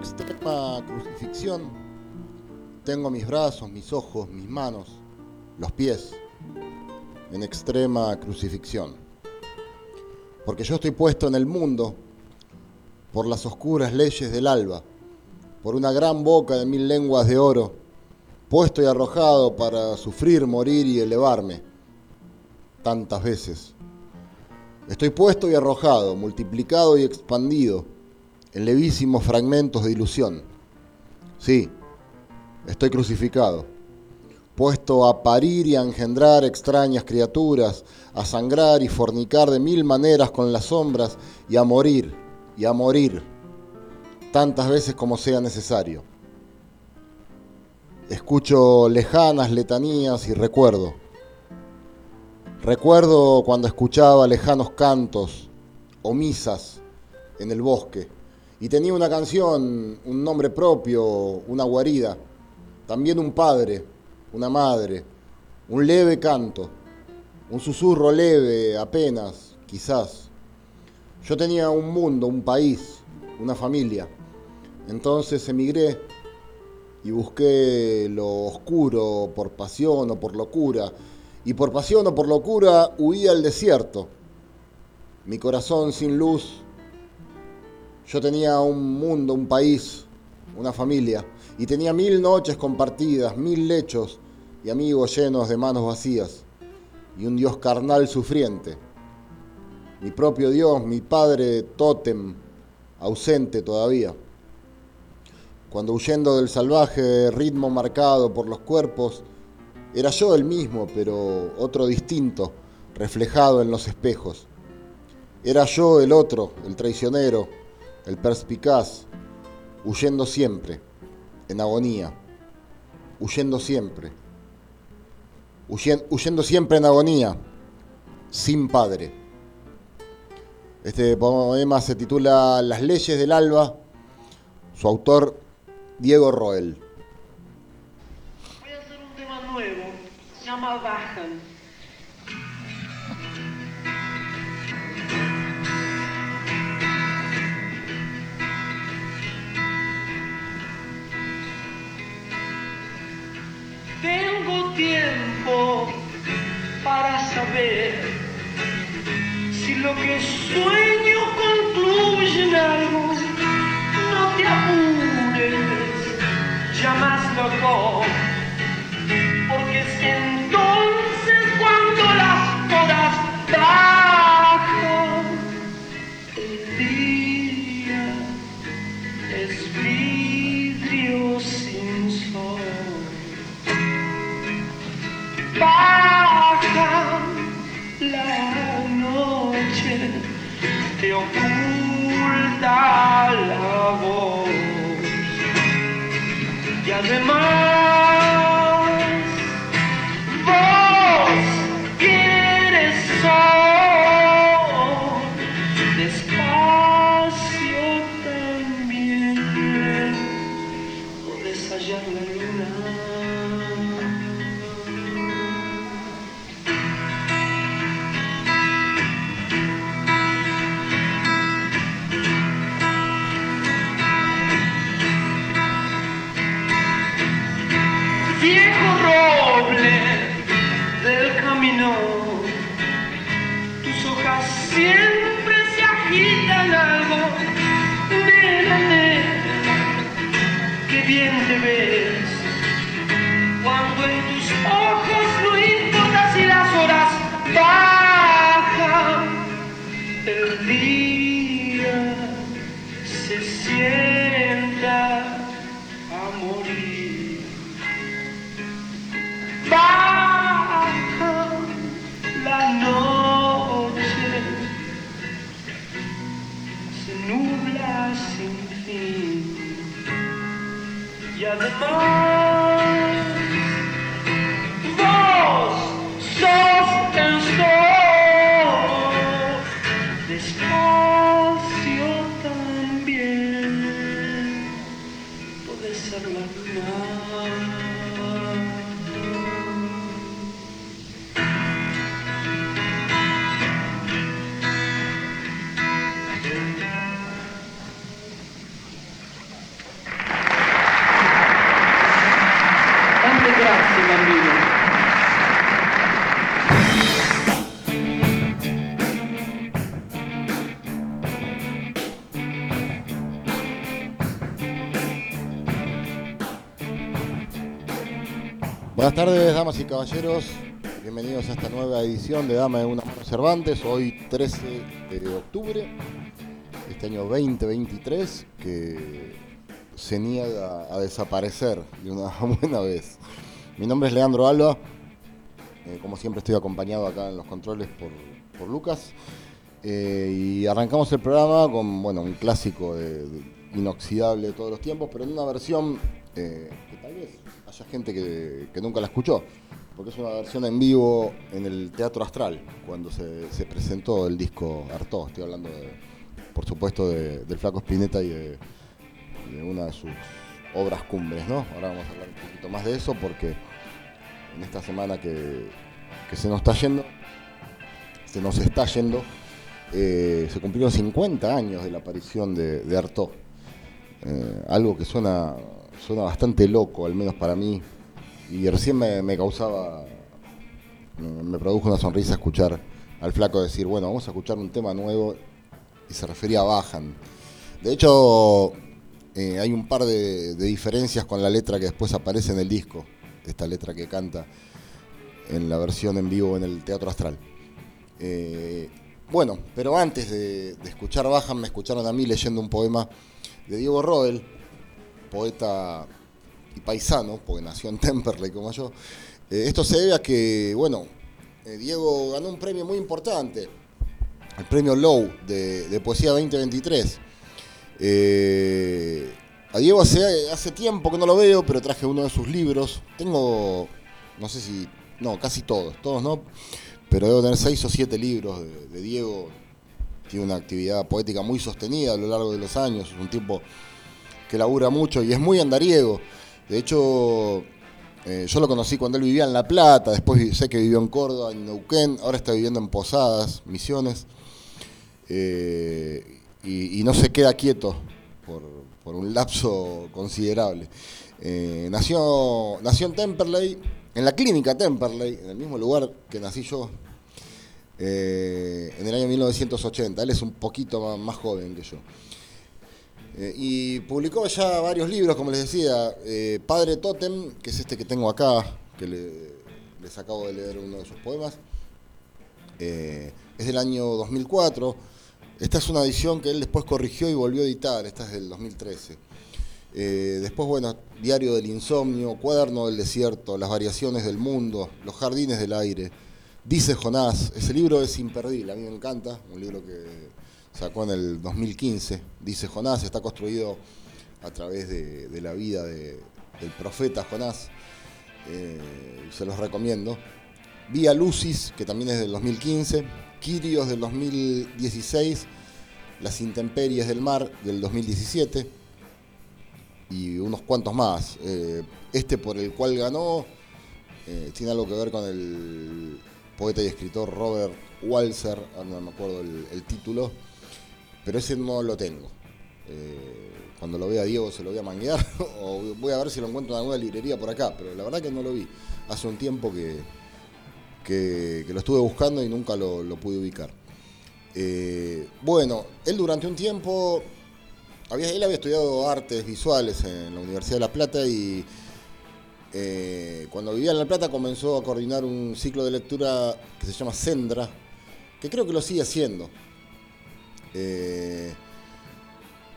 extrema crucifixión, tengo mis brazos, mis ojos, mis manos, los pies, en extrema crucifixión. Porque yo estoy puesto en el mundo por las oscuras leyes del alba, por una gran boca de mil lenguas de oro, puesto y arrojado para sufrir, morir y elevarme tantas veces. Estoy puesto y arrojado, multiplicado y expandido en levísimos fragmentos de ilusión. Sí, estoy crucificado, puesto a parir y a engendrar extrañas criaturas, a sangrar y fornicar de mil maneras con las sombras y a morir, y a morir, tantas veces como sea necesario. Escucho lejanas letanías y recuerdo. Recuerdo cuando escuchaba lejanos cantos o misas en el bosque y tenía una canción, un nombre propio, una guarida, también un padre, una madre, un leve canto, un susurro leve apenas, quizás. Yo tenía un mundo, un país, una familia. Entonces emigré y busqué lo oscuro por pasión o por locura. Y por pasión o por locura huía al desierto. Mi corazón sin luz yo tenía un mundo, un país, una familia, y tenía mil noches compartidas, mil lechos y amigos llenos de manos vacías, y un Dios carnal sufriente. Mi propio Dios, mi Padre tótem, ausente todavía. Cuando huyendo del salvaje ritmo marcado por los cuerpos, era yo el mismo, pero otro distinto, reflejado en los espejos. Era yo el otro, el traicionero, el perspicaz, huyendo siempre, en agonía, huyendo siempre, huyendo, siempre en agonía, sin padre. Este poema se titula Las leyes del alba, su autor Diego Roel. Voy a hacer un tema nuevo, se llama Bajan. Tengo tiempo para saber si lo que sueño concluye en algo. No te apures, ya más loco, porque es entonces cuando las horas bajan, te oculta la voz. Y además, caballeros. Bienvenidos a esta nueva edición de Dama de una mano Cervantes. Hoy 13 de octubre, este año 2023, que se niega a desaparecer de una buena vez. Mi nombre es Leandro Alba. Eh, como siempre estoy acompañado acá en los controles por, por Lucas. Eh, y arrancamos el programa con bueno, un clásico inoxidable de todos los tiempos, pero en una versión eh, que tal vez haya gente que nunca la escuchó, porque es una versión en vivo en el Teatro Astral, cuando se, se presentó el disco Artó. Estoy hablando, por supuesto, de- del Flaco Spinetta y de, una de sus obras cumbres, ¿no? Ahora vamos a hablar un poquito más de eso, porque en esta semana que, que se nos está yendo, se nos está yendo, eh, se cumplieron 50 años de la aparición de, de Artaud. Eh, algo que suena, suena bastante loco, al menos para mí, y recién me, me causaba, me, produjo una sonrisa escuchar al flaco decir, bueno, vamos a escuchar un tema nuevo, y se refería a Bajan. De hecho, eh, hay un par de, de diferencias con la letra que después aparece en el disco, esta letra que canta en la versión en vivo en el Teatro Astral. Eh, bueno, pero antes de, de escuchar Bajan, me escucharon a mí leyendo un poema de Diego Roel, poeta y paisano, porque nació en Temperley como yo. Eh, esto se debe a que, bueno, eh, Diego ganó un premio muy importante, el premio Low de, Poesía 2023. Eh, a Diego hace, hace tiempo que no lo veo, pero traje uno de sus libros. Tengo, no sé si, no, casi todos, todos no, pero debo tener seis o siete libros de, de Diego. Tiene una actividad poética muy sostenida a lo largo de los años, es un tipo que labura mucho y es muy andariego. De hecho, eh, yo lo conocí cuando él vivía en La Plata, después sé que vivió en Córdoba, en Neuquén, ahora está viviendo en Posadas, Misiones, eh, y, no se queda quieto por, un lapso considerable. Eh, nació, nació en Temperley, en la clínica Temperley, en el mismo lugar que nací yo, en el año 1980. Él es un poquito más joven que yo. Eh, y publicó ya varios libros, como les decía, eh, Padre Totem, que es este que tengo acá, que le- les acabo de leer uno de sus poemas, eh, es del año 2004. Esta es una edición que él después corrigió y volvió a editar, esta es del 2013. Eh, después, bueno, Diario del Insomnio, Cuaderno del Desierto, Las Variaciones del Mundo, Los Jardines del Aire, Dice Jonás, ese libro es imperdible, a mí me encanta, un libro que sacó en el 2015, Dice Jonás, está construido a través de, la vida de- del profeta Jonás, eh, se los recomiendo. Vía Lucis, que también es del 2015, Quirios del 2016, Las Intemperies del Mar del 2017 y unos cuantos más. Eh, este por el cual ganó eh, tiene algo que ver con el poeta y escritor Robert Walser, ahora no me acuerdo el título, pero ese no lo tengo. Eh, cuando lo vea Diego se lo voy a manguear o voy a ver si lo encuentro en alguna librería por acá, pero la verdad que no lo vi. Hace un tiempo que, que, lo estuve buscando y nunca lo, lo pude ubicar. Eh, bueno, él durante un tiempo, había, él había estudiado artes visuales en la Universidad de La Plata y eh, cuando vivía en La Plata comenzó a coordinar un ciclo de lectura que se llama Sendra, que creo que lo sigue haciendo. Eh,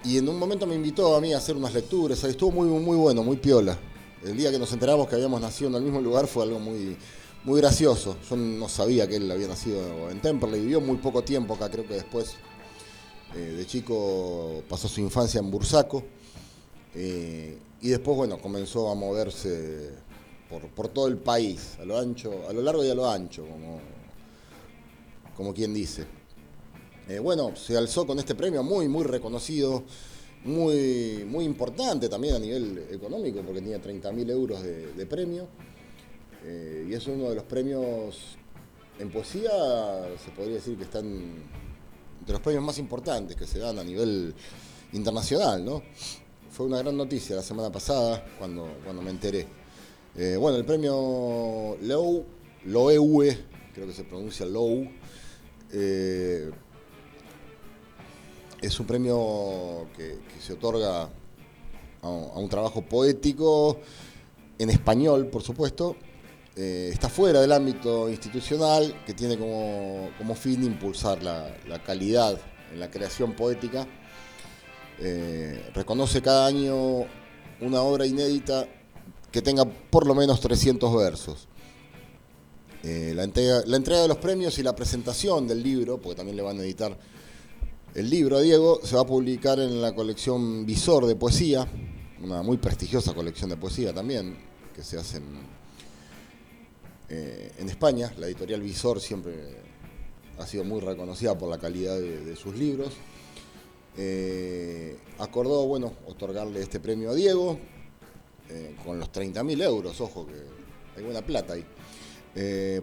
y en un momento me invitó a mí a hacer unas lecturas, estuvo muy, muy bueno, muy piola. El día que nos enteramos que habíamos nacido en el mismo lugar fue algo muy, muy gracioso. Yo no sabía que él había nacido en Temperley, vivió muy poco tiempo acá, creo que después eh, de chico pasó su infancia en Bursaco. eh, y después, bueno, comenzó a moverse por, por todo el país, a lo ancho, a lo largo y a lo ancho, como, como quien dice. Eh, bueno, se alzó con este premio muy, muy reconocido, muy, muy importante también a nivel económico, porque tenía 30.000 euros de, de premio. Eh, y es uno de los premios en poesía, se podría decir que están entre los premios más importantes que se dan a nivel internacional, ¿no? Fue una gran noticia la semana pasada cuando, cuando me enteré. Eh, bueno, el premio Low, Loewe, creo que se pronuncia Low, es un premio que, se otorga a, un trabajo poético en español, por supuesto. Eh, está fuera del ámbito institucional, que tiene como, fin impulsar la, calidad en la creación poética. reconoce cada año una obra inédita que tenga por lo menos 300 versos. Eh, la, entrega, la entrega de los premios y la presentación del libro, porque también le van a editar el libro Diego, se va a publicar en la colección Visor de Poesía, una muy prestigiosa colección de poesía también, que se hace en, eh, España. La editorial Visor siempre ha sido muy reconocida por la calidad de, sus libros. Eh, acordó, bueno, otorgarle este premio a Diego, eh, con los 30.000 euros, ojo que hay buena plata ahí,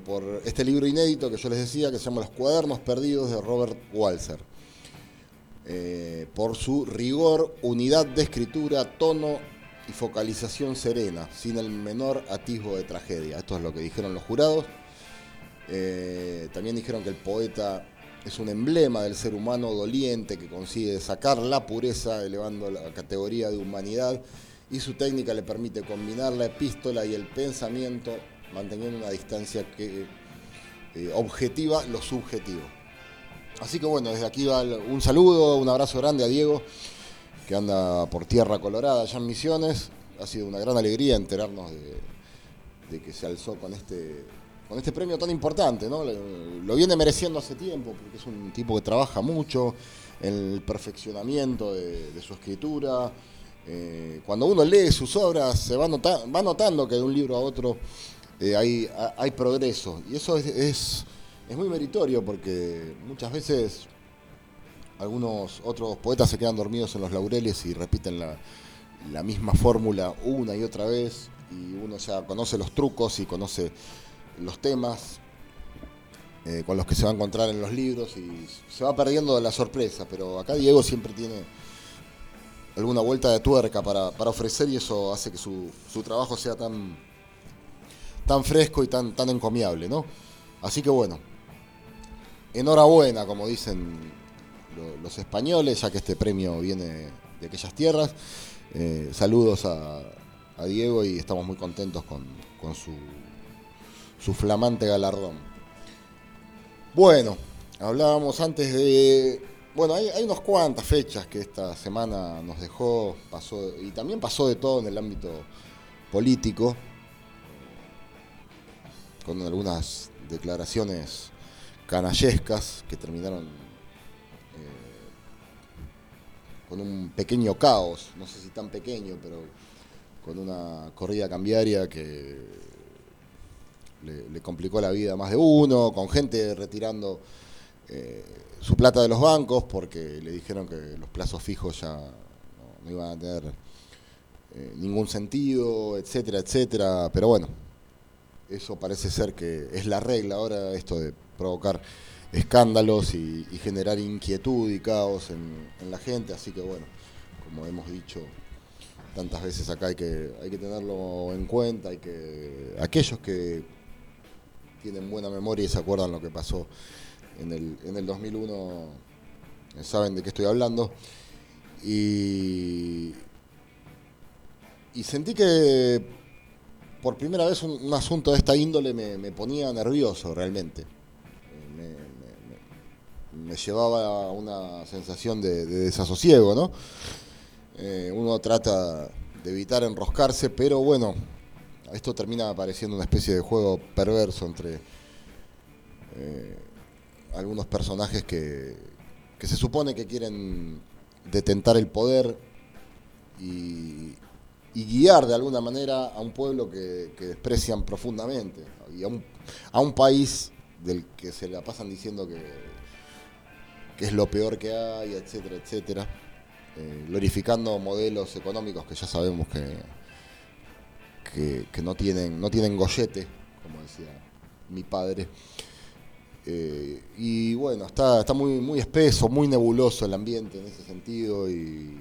por este libro inédito que yo les decía, que se llama Los cuadernos perdidos de Robert Walser. Eh, por su rigor, unidad de escritura, tono y focalización serena, sin el menor atisbo de tragedia. Esto es lo que dijeron los jurados. también dijeron que el poeta es un emblema del ser humano doliente que consigue sacar la pureza elevando la categoría de humanidad y su técnica le permite combinar la epístola y el pensamiento manteniendo una distancia que eh, objetiva lo subjetivo. Así que bueno, desde aquí va un saludo, un abrazo grande a Diego, que anda por tierra colorada allá en Misiones. Ha sido una gran alegría enterarnos de, que se alzó con este, con este premio tan importante. ¿no? Lo viene mereciendo hace tiempo, porque es un tipo que trabaja mucho en el perfeccionamiento de su escritura, eh, cuando uno lee sus obras se va, notando que de un libro a otro eh, hay, hay, progreso. Y eso es, es, muy meritorio porque muchas veces algunos otros poetas se quedan dormidos en los laureles y repiten la, misma fórmula una y otra vez y uno ya conoce los trucos y conoce los temas eh, con los que se va a encontrar en los libros y se va perdiendo de la sorpresa, pero acá Diego siempre tiene alguna vuelta de tuerca para, ofrecer y eso hace que su, trabajo sea tan, tan fresco y tan, tan encomiable, ¿no? Así que bueno, enhorabuena, como dicen los españoles, ya que este premio viene de aquellas tierras. Eh, saludos a, Diego y estamos muy contentos con, su, flamante galardón. Bueno, hablábamos antes de bueno, hay, unas cuantas fechas que esta semana nos dejó, pasó, y también pasó de todo en el ámbito político, con algunas declaraciones canallescas que terminaron eh, con un pequeño caos, no sé si tan pequeño, pero con una corrida cambiaria que le, complicó la vida a más de uno, con gente retirando eh, su plata de los bancos porque le dijeron que los plazos fijos ya no, iban a tener eh, ningún sentido, etcétera, etcétera. Pero bueno, eso parece ser que es la regla ahora, esto de provocar escándalos y, generar inquietud y caos en, la gente. Así que bueno, como hemos dicho tantas veces acá, hay que, tenerlo en cuenta, hay que aquellos que tienen buena memoria y se acuerdan lo que pasó en el, en el 2001 eh, saben de qué estoy hablando. Y sentí que por primera vez un, asunto de esta índole me, ponía nervioso realmente. Me, llevaba a una sensación de, desasosiego, ¿no? Eh, uno trata de evitar enroscarse, pero bueno, esto termina apareciendo una especie de juego perverso entre eh, algunos personajes que, se supone que quieren detentar el poder y, guiar de alguna manera a un pueblo que, desprecian profundamente y a un, a un, país del que se la pasan diciendo que, que es lo peor que hay, etcétera, etcétera, eh, glorificando modelos económicos que ya sabemos que, que, no, tienen, no tienen gollete, como decía mi padre. Eh, y bueno, está, está muy, muy espeso, muy nebuloso el ambiente en ese sentido y,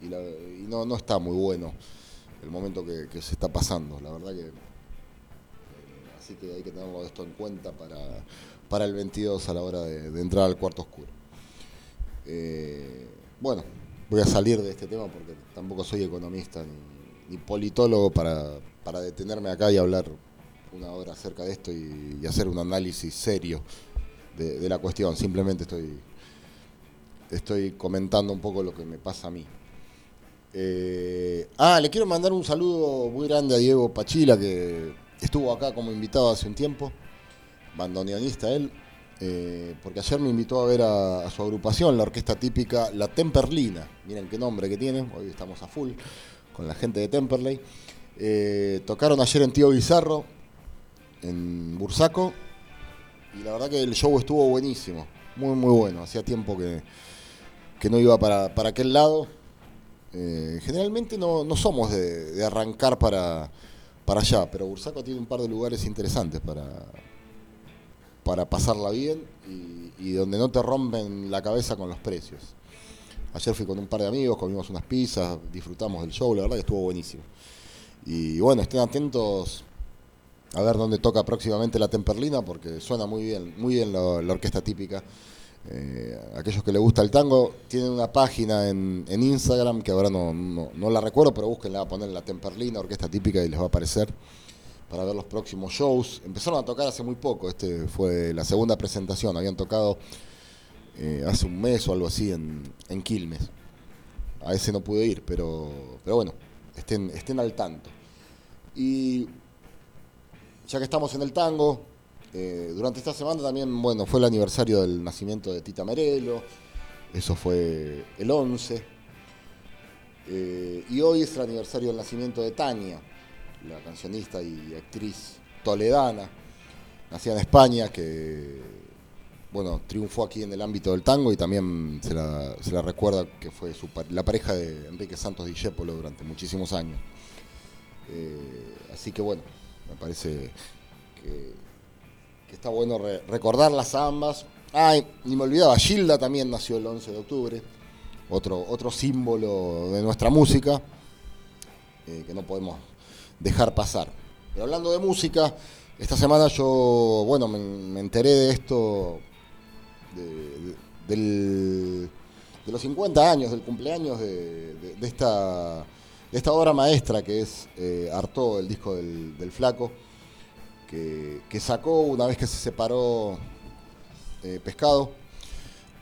no, no está muy bueno el momento que, se está pasando. La verdad que. Eh, así que hay que tenerlo esto en cuenta para, para el 22 a la hora de, entrar al cuarto oscuro. Eh, bueno, voy a salir de este tema porque tampoco soy economista ni, politólogo para, para, detenerme acá y hablar una hora acerca de esto y, hacer un análisis serio de, la cuestión. Simplemente estoy, estoy comentando un poco lo que me pasa a mí. Eh, ah, le quiero mandar un saludo muy grande a Diego Pachila, que estuvo acá como invitado hace un tiempo, bandoneonista él, eh, porque ayer me invitó a ver a, su agrupación, la orquesta típica La Temperlina. Miren qué nombre que tiene, hoy estamos a full con la gente de Temperley. Eh, tocaron ayer en Tío Bizarro, en Bursaco, y la verdad que el show estuvo buenísimo, muy muy bueno. Hacía tiempo que, que no iba para, para aquel lado eh, generalmente no, somos de, arrancar para, para allá, pero Bursaco tiene un par de lugares interesantes para, para pasarla bien y, donde no te rompen la cabeza con los precios. Ayer fui con un par de amigos, comimos unas pizzas, disfrutamos del show, la verdad que estuvo buenísimo. Y bueno, estén atentos a ver dónde toca próximamente la Temperlina, porque suena muy bien, muy bien la orquesta típica. Eh, aquellos que les gusta el tango, tienen una página en, Instagram que ahora no, no, la recuerdo, pero búsquenla, a poner la Temperlina, orquesta típica, y les va a aparecer para ver los próximos shows. Empezaron a tocar hace muy poco, este fue la segunda presentación, habían tocado eh, hace un mes o algo así en, en, Quilmes. A ese no pude ir, pero, pero bueno, estén, estén al tanto. Y ya que estamos en el tango, eh, durante esta semana también, bueno, fue el aniversario del nacimiento de Tita Merelo, eso fue el 11. Eh, y hoy es el aniversario del nacimiento de Tania, la cancionista y actriz toledana, nacida en España, que bueno, triunfó aquí en el ámbito del tango y también se la, recuerda que fue la pareja de Enrique Santos Discépolo durante muchísimos años. Eh, así que bueno, me parece que está bueno recordarlas ambas. Ay, ni me olvidaba, Gilda también nació el 11 de octubre, otro, otro símbolo de nuestra música eh, que no podemos dejar pasar. Pero hablando de música, esta semana yo, bueno, me, enteré de esto, de, los 50 años, del cumpleaños de, esta, esta obra maestra que es eh, el disco del Flaco que, sacó una vez que se separó eh, Pescado.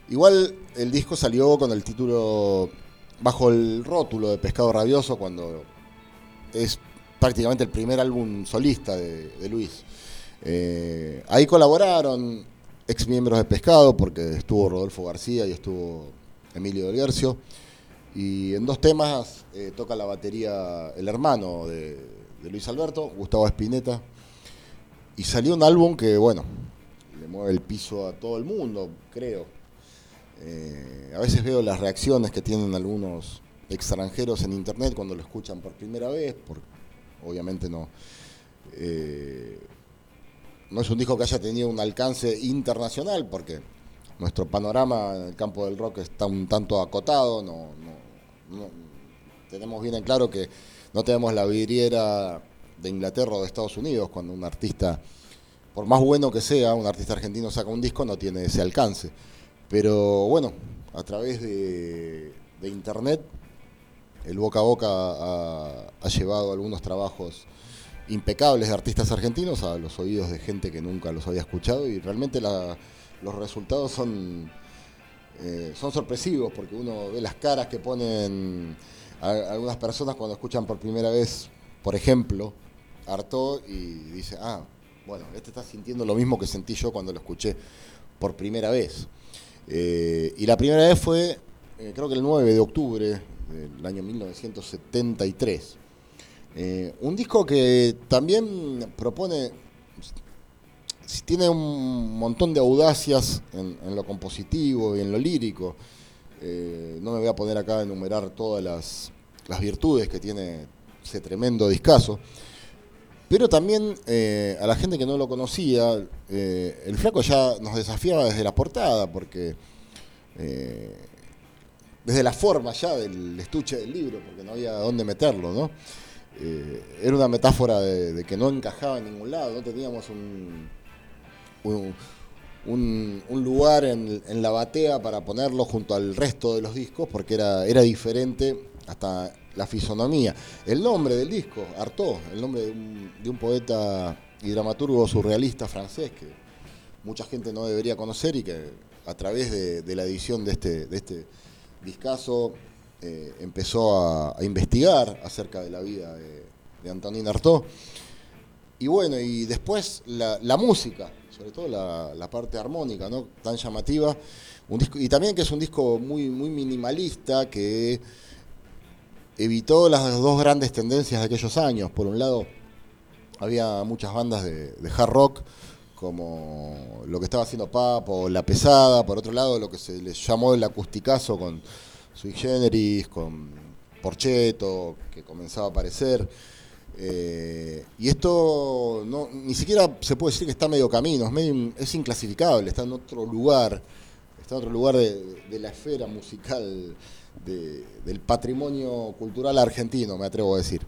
Igual el disco salió con el título bajo el rótulo de Pescado Rabioso cuando es prácticamente el primer álbum solista de, Luis. Eh, ahí colaboraron ex miembros de Pescado porque estuvo Rodolfo García y estuvo Emilio Del Y en dos temas eh, toca la batería el hermano de, Luis Alberto, Gustavo Espineta y salió un álbum que, bueno, le mueve el piso a todo el mundo, creo. Eh, a veces veo las reacciones que tienen algunos extranjeros en internet cuando lo escuchan por primera vez, porque obviamente no. Eh, no es un disco que haya tenido un alcance internacional, porque nuestro panorama en el campo del rock está un tanto acotado, no, tenemos bien en claro que no tenemos la vidriera de Inglaterra o de Estados Unidos, cuando un artista, por más bueno que sea, un artista argentino saca un disco, no tiene ese alcance. Pero bueno, a través de, Internet, el boca a boca ha, llevado algunos trabajos impecables de artistas argentinos a los oídos de gente que nunca los había escuchado y realmente los resultados son, eh, son sorpresivos porque uno ve las caras que ponen algunas personas cuando escuchan por primera vez, por ejemplo, hartó y dice, ah, bueno, este está sintiendo lo mismo que sentí yo cuando lo escuché por primera vez. Eh, y la primera vez fue, eh, creo que el 9 de octubre del año 1973. Eh, un disco que también propone, tiene un montón de audacias en, lo compositivo y en lo lírico. no me voy a poner acá a enumerar todas las, las virtudes que tiene ese tremendo discazo. Pero también eh, a la gente que no lo conocía, eh, el flaco ya nos desafiaba desde la portada, porque eh, desde la forma ya del estuche del libro, porque no había dónde meterlo, ¿no? eh, era una metáfora de, que no encajaba en ningún lado, no teníamos un, un, lugar en, la batea para ponerlo junto al resto de los discos, porque era, era diferente hasta la fisonomía. El nombre del disco, Artaud, el nombre de un, de poeta y dramaturgo surrealista francés que mucha gente no debería conocer y que a través de, la edición de este, de este discazo eh, empezó a, investigar acerca de la vida de, de Antonin Artaud. Y bueno, y después la, música, sobre todo la, parte armónica, ¿no? Tan llamativa. Un disco, y también que es un disco muy minimalista que evitó las dos grandes tendencias de aquellos años. Por un lado, había muchas bandas de, hard rock, como lo que estaba haciendo Papo, La Pesada, por otro lado, lo que se les llamó el acusticazo con Sui Generis, con Porcheto, que comenzaba a aparecer. Eh, y esto no, ni siquiera se puede decir que está medio camino, es, es inclasificable, está en otro lugar, está en otro lugar de, la esfera musical, del patrimonio cultural argentino, me atrevo a decir.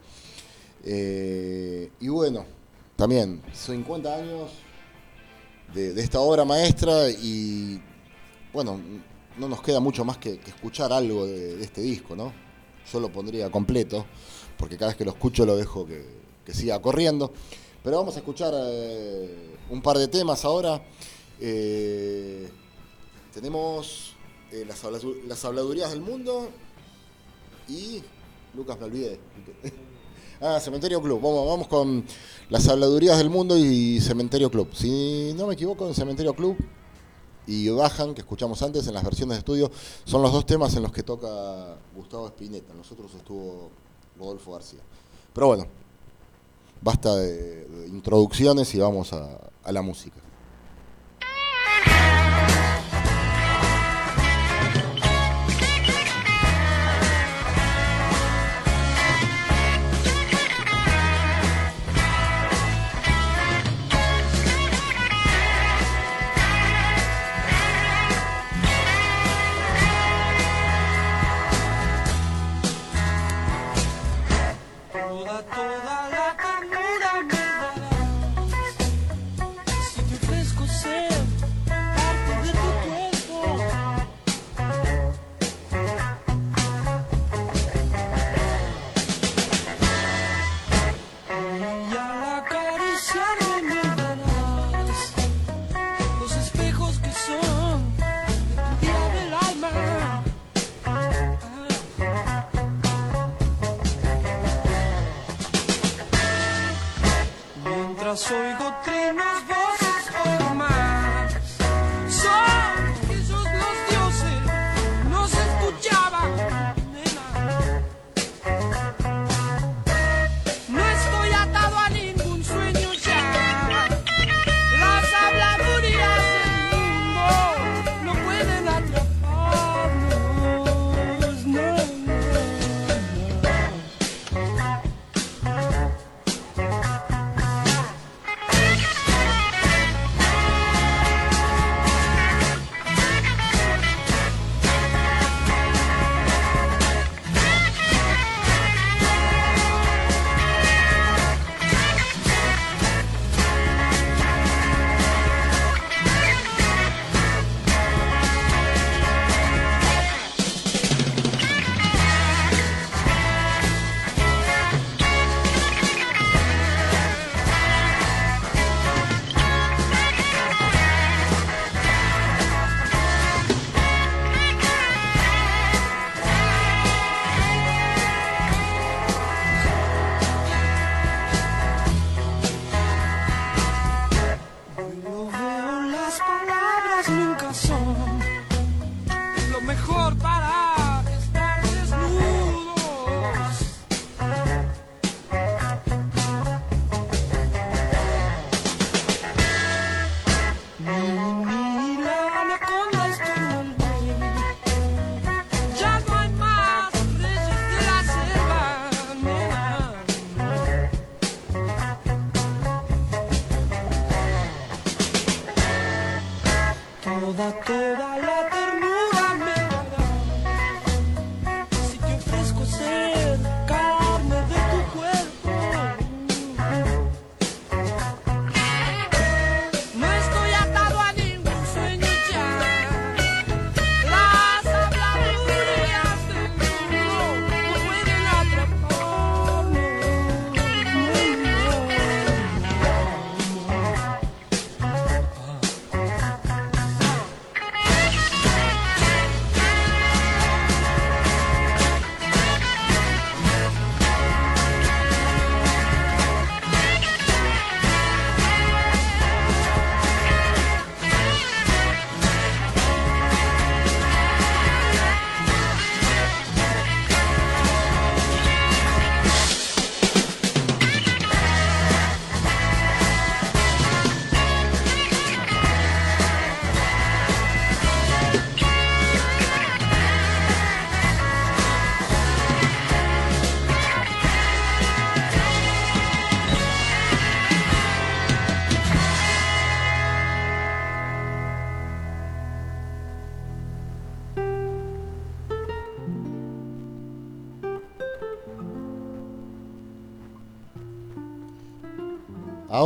Eh, y bueno, también 50 años de, esta obra maestra y bueno, no nos queda mucho más que, escuchar algo de, este disco, ¿no? Yo lo pondría completo, porque cada vez que lo escucho lo dejo que, siga corriendo. Pero vamos a escuchar eh, un par de temas ahora. Eh, tenemos las, las habladurías del mundo y Lucas me olvidé. Ah, Cementerio Club. Vamos, vamos con las habladurías del mundo y Cementerio Club. Si no me equivoco, en Cementerio Club y Bajan, que escuchamos antes en las versiones de estudio, son los dos temas en los que toca Gustavo Espineta. Nosotros estuvo Rodolfo García. Pero bueno, basta de, introducciones y vamos a la música.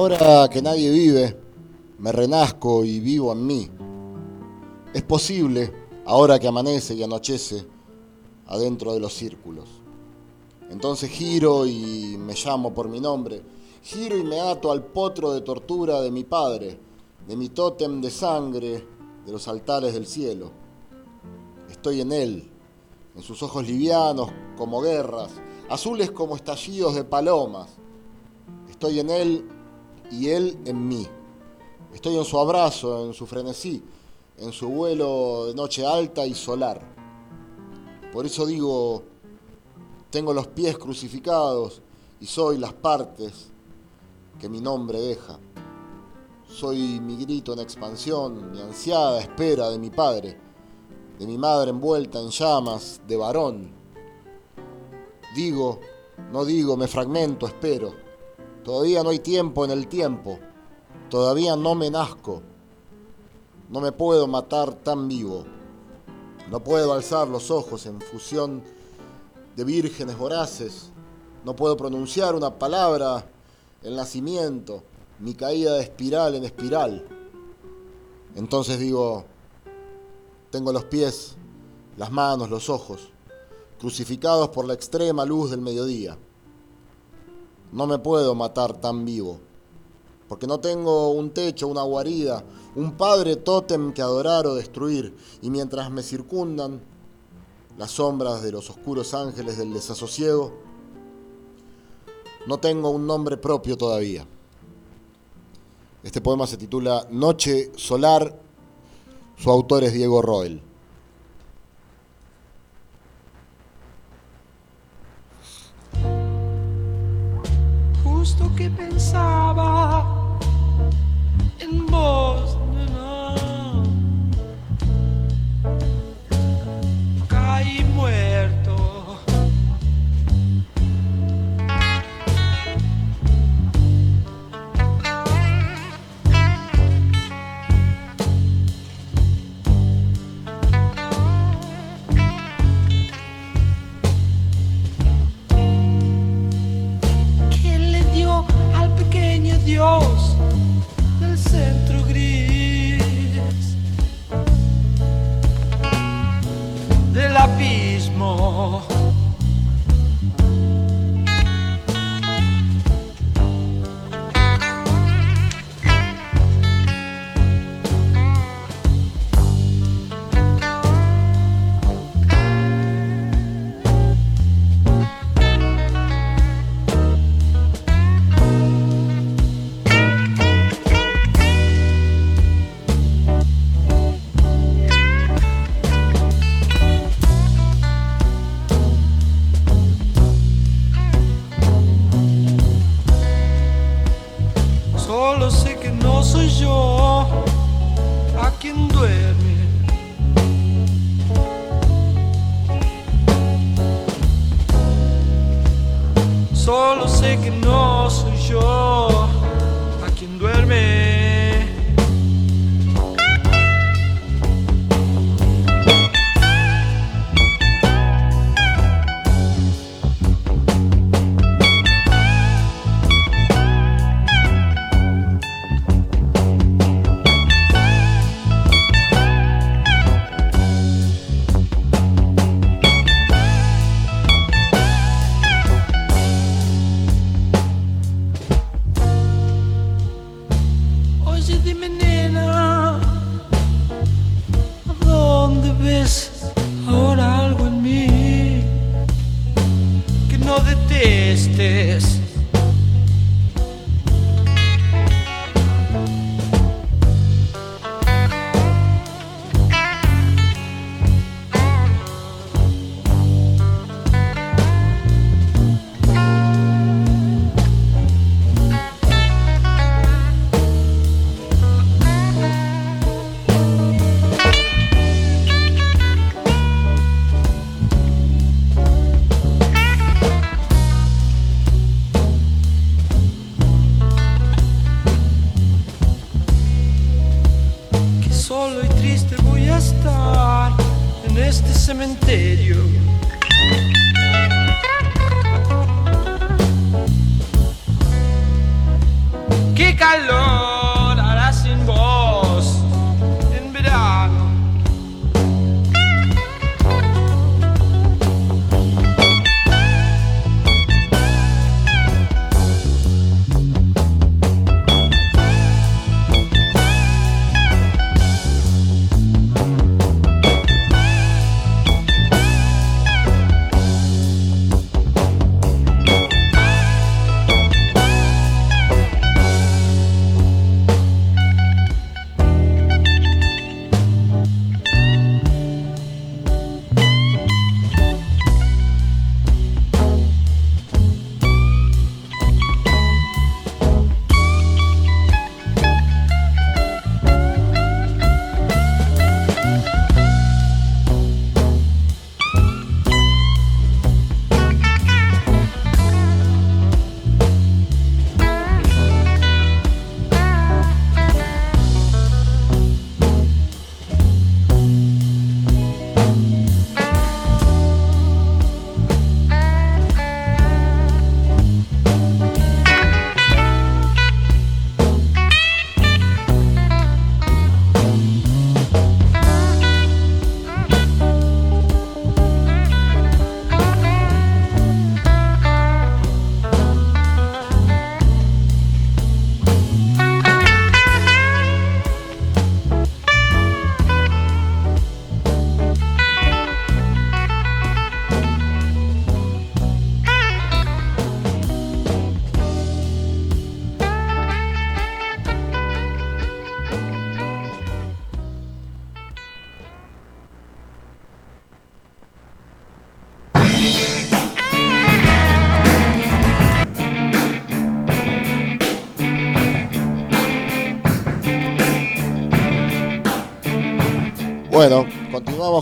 Ahora que nadie vive, me renazco y vivo en mí. Es posible, ahora que amanece y anochece, adentro de los círculos. Entonces giro y me llamo por mi nombre. Giro y me ato al potro de tortura de mi padre, de mi tótem de sangre, de los altares del cielo. Estoy en él, en sus ojos livianos como guerras, azules como estallidos de palomas. Estoy en él y él en mí. Estoy en su abrazo, en su frenesí, en su vuelo de noche alta y solar. Por eso digo, tengo los pies crucificados y soy las partes que mi nombre deja. Soy mi grito en expansión, mi ansiada espera de mi padre, de mi madre envuelta en llamas, de varón. Digo, no digo, me fragmento, espero Todavía no hay tiempo en el tiempo. Todavía no me nazco. No me puedo matar tan vivo. No puedo alzar los ojos en fusión de vírgenes voraces. No puedo pronunciar una palabra, el nacimiento, mi caída de espiral en espiral. Entonces digo, tengo los pies, las manos, los ojos, crucificados por la extrema luz del mediodía no me puedo matar tan vivo, porque no tengo un techo, una guarida, un padre tótem que adorar o destruir, y mientras me circundan las sombras de los oscuros ángeles del desasosiego, no tengo un nombre propio todavía. Este poema se titula Noche Solar, su autor es Diego Roel. Justo que pensaba en vos. Dios del centro gris del abismo.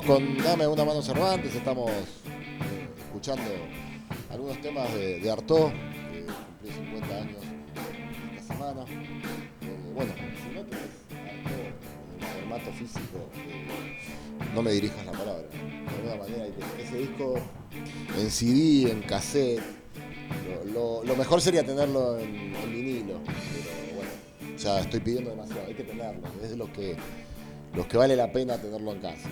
Con Dame una mano Cervantes, estamos eh, escuchando algunos temas de, de que cumplió 50 años esta semana. Eh, bueno, si no tenés Artaud en formato físico, eh, no me dirijas la palabra. De alguna manera, ese disco en CD, en cassette, lo, mejor sería tenerlo en, en vinilo, pero bueno, ya estoy pidiendo demasiado, hay que tenerlo, es lo que los que vale la pena tenerlo en casa.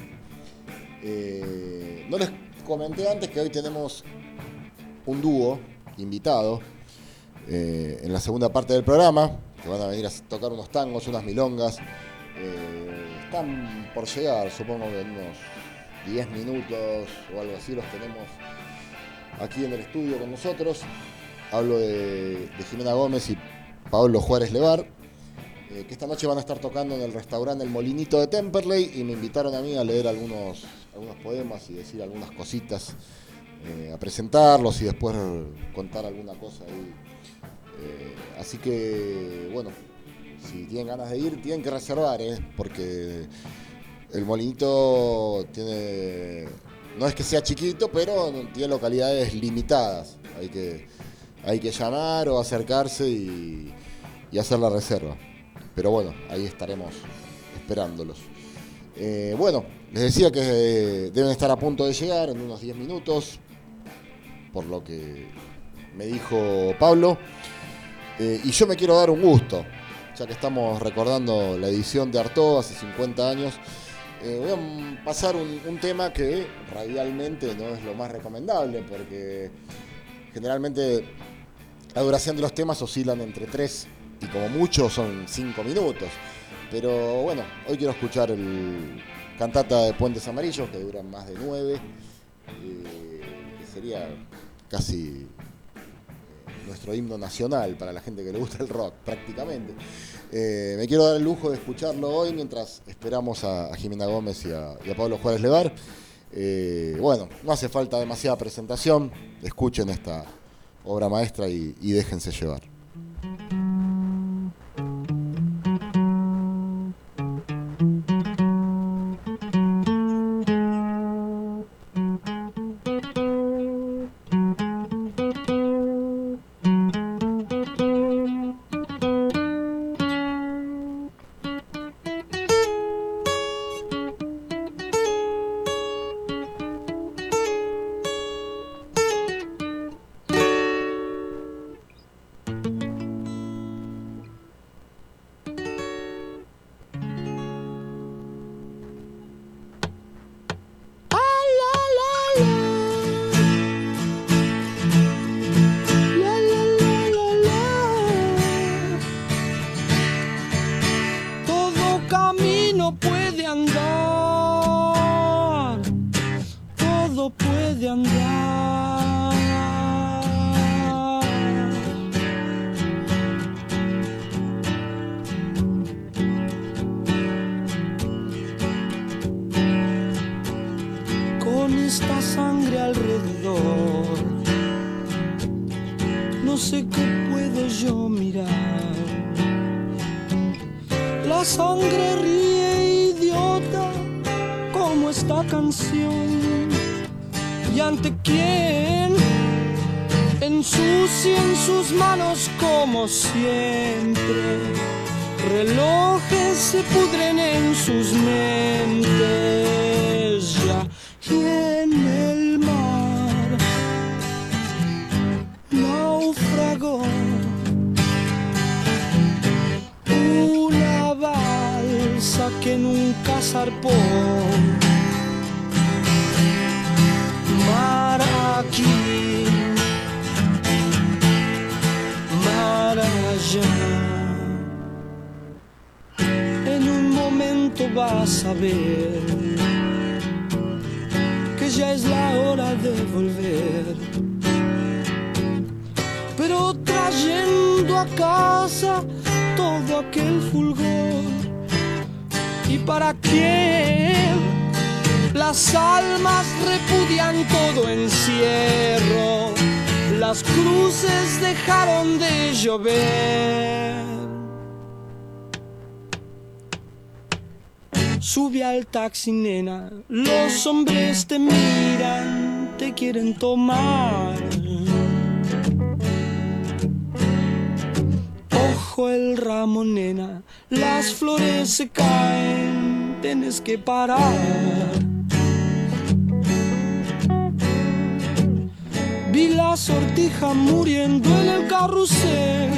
Eh, no les comenté antes que hoy tenemos un dúo invitado eh, en la segunda parte del programa, que van a venir a tocar unos tangos, unas milongas. Eh, están por llegar, supongo que en unos 10 minutos o algo así los tenemos aquí en el estudio con nosotros. Hablo de, Jimena Gómez y Pablo Juárez Levar que esta noche van a estar tocando en el restaurante El Molinito de Temperley y me invitaron a mí a leer algunos, algunos poemas y decir algunas cositas, eh, a presentarlos y después contar alguna cosa ahí. Eh, así que, bueno, si tienen ganas de ir, tienen que reservar, ¿eh? porque el Molinito tiene, no es que sea chiquito, pero tiene localidades limitadas. Hay que, hay que llamar o acercarse y, hacer la reserva. Pero bueno, ahí estaremos esperándolos. Eh, bueno, les decía que eh, deben estar a punto de llegar en unos 10 minutos, por lo que me dijo Pablo. Eh, y yo me quiero dar un gusto, ya que estamos recordando la edición de Artaud hace 50 años. Eh, voy a pasar un, un tema que radialmente no es lo más recomendable, porque generalmente la duración de los temas oscilan entre 3 y como mucho son 5 minutos. Pero bueno, hoy quiero escuchar el cantata de Puentes Amarillos, que duran más de 9, que sería casi eh, nuestro himno nacional para la gente que le gusta el rock, prácticamente. Eh, me quiero dar el lujo de escucharlo hoy mientras esperamos a, Jimena Gómez y a, Pablo Juárez Levar. Eh, bueno, no hace falta demasiada presentación, escuchen esta obra maestra y déjense llevar. parar. Vi la sortija muriendo en el carrusel.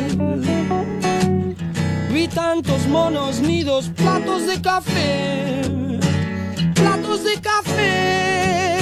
Vi tantos monos nidos, platos de café, platos de café.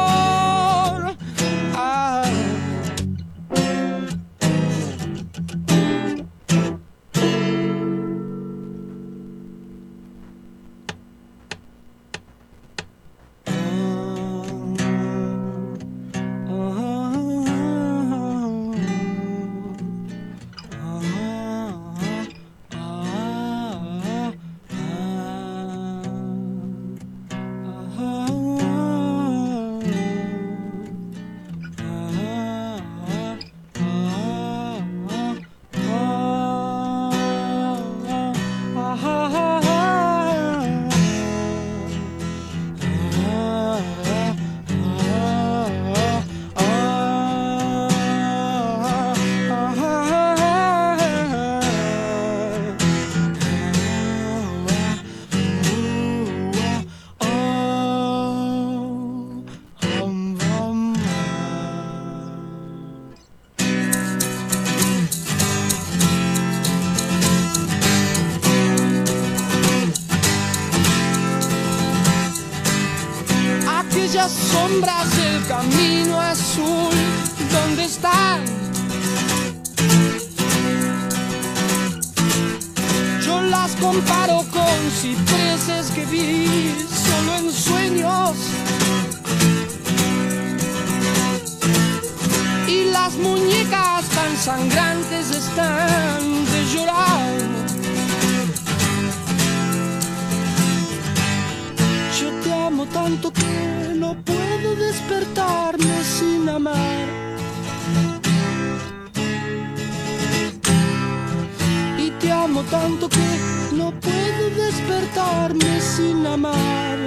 tanto que no puedo despertarme sin amar.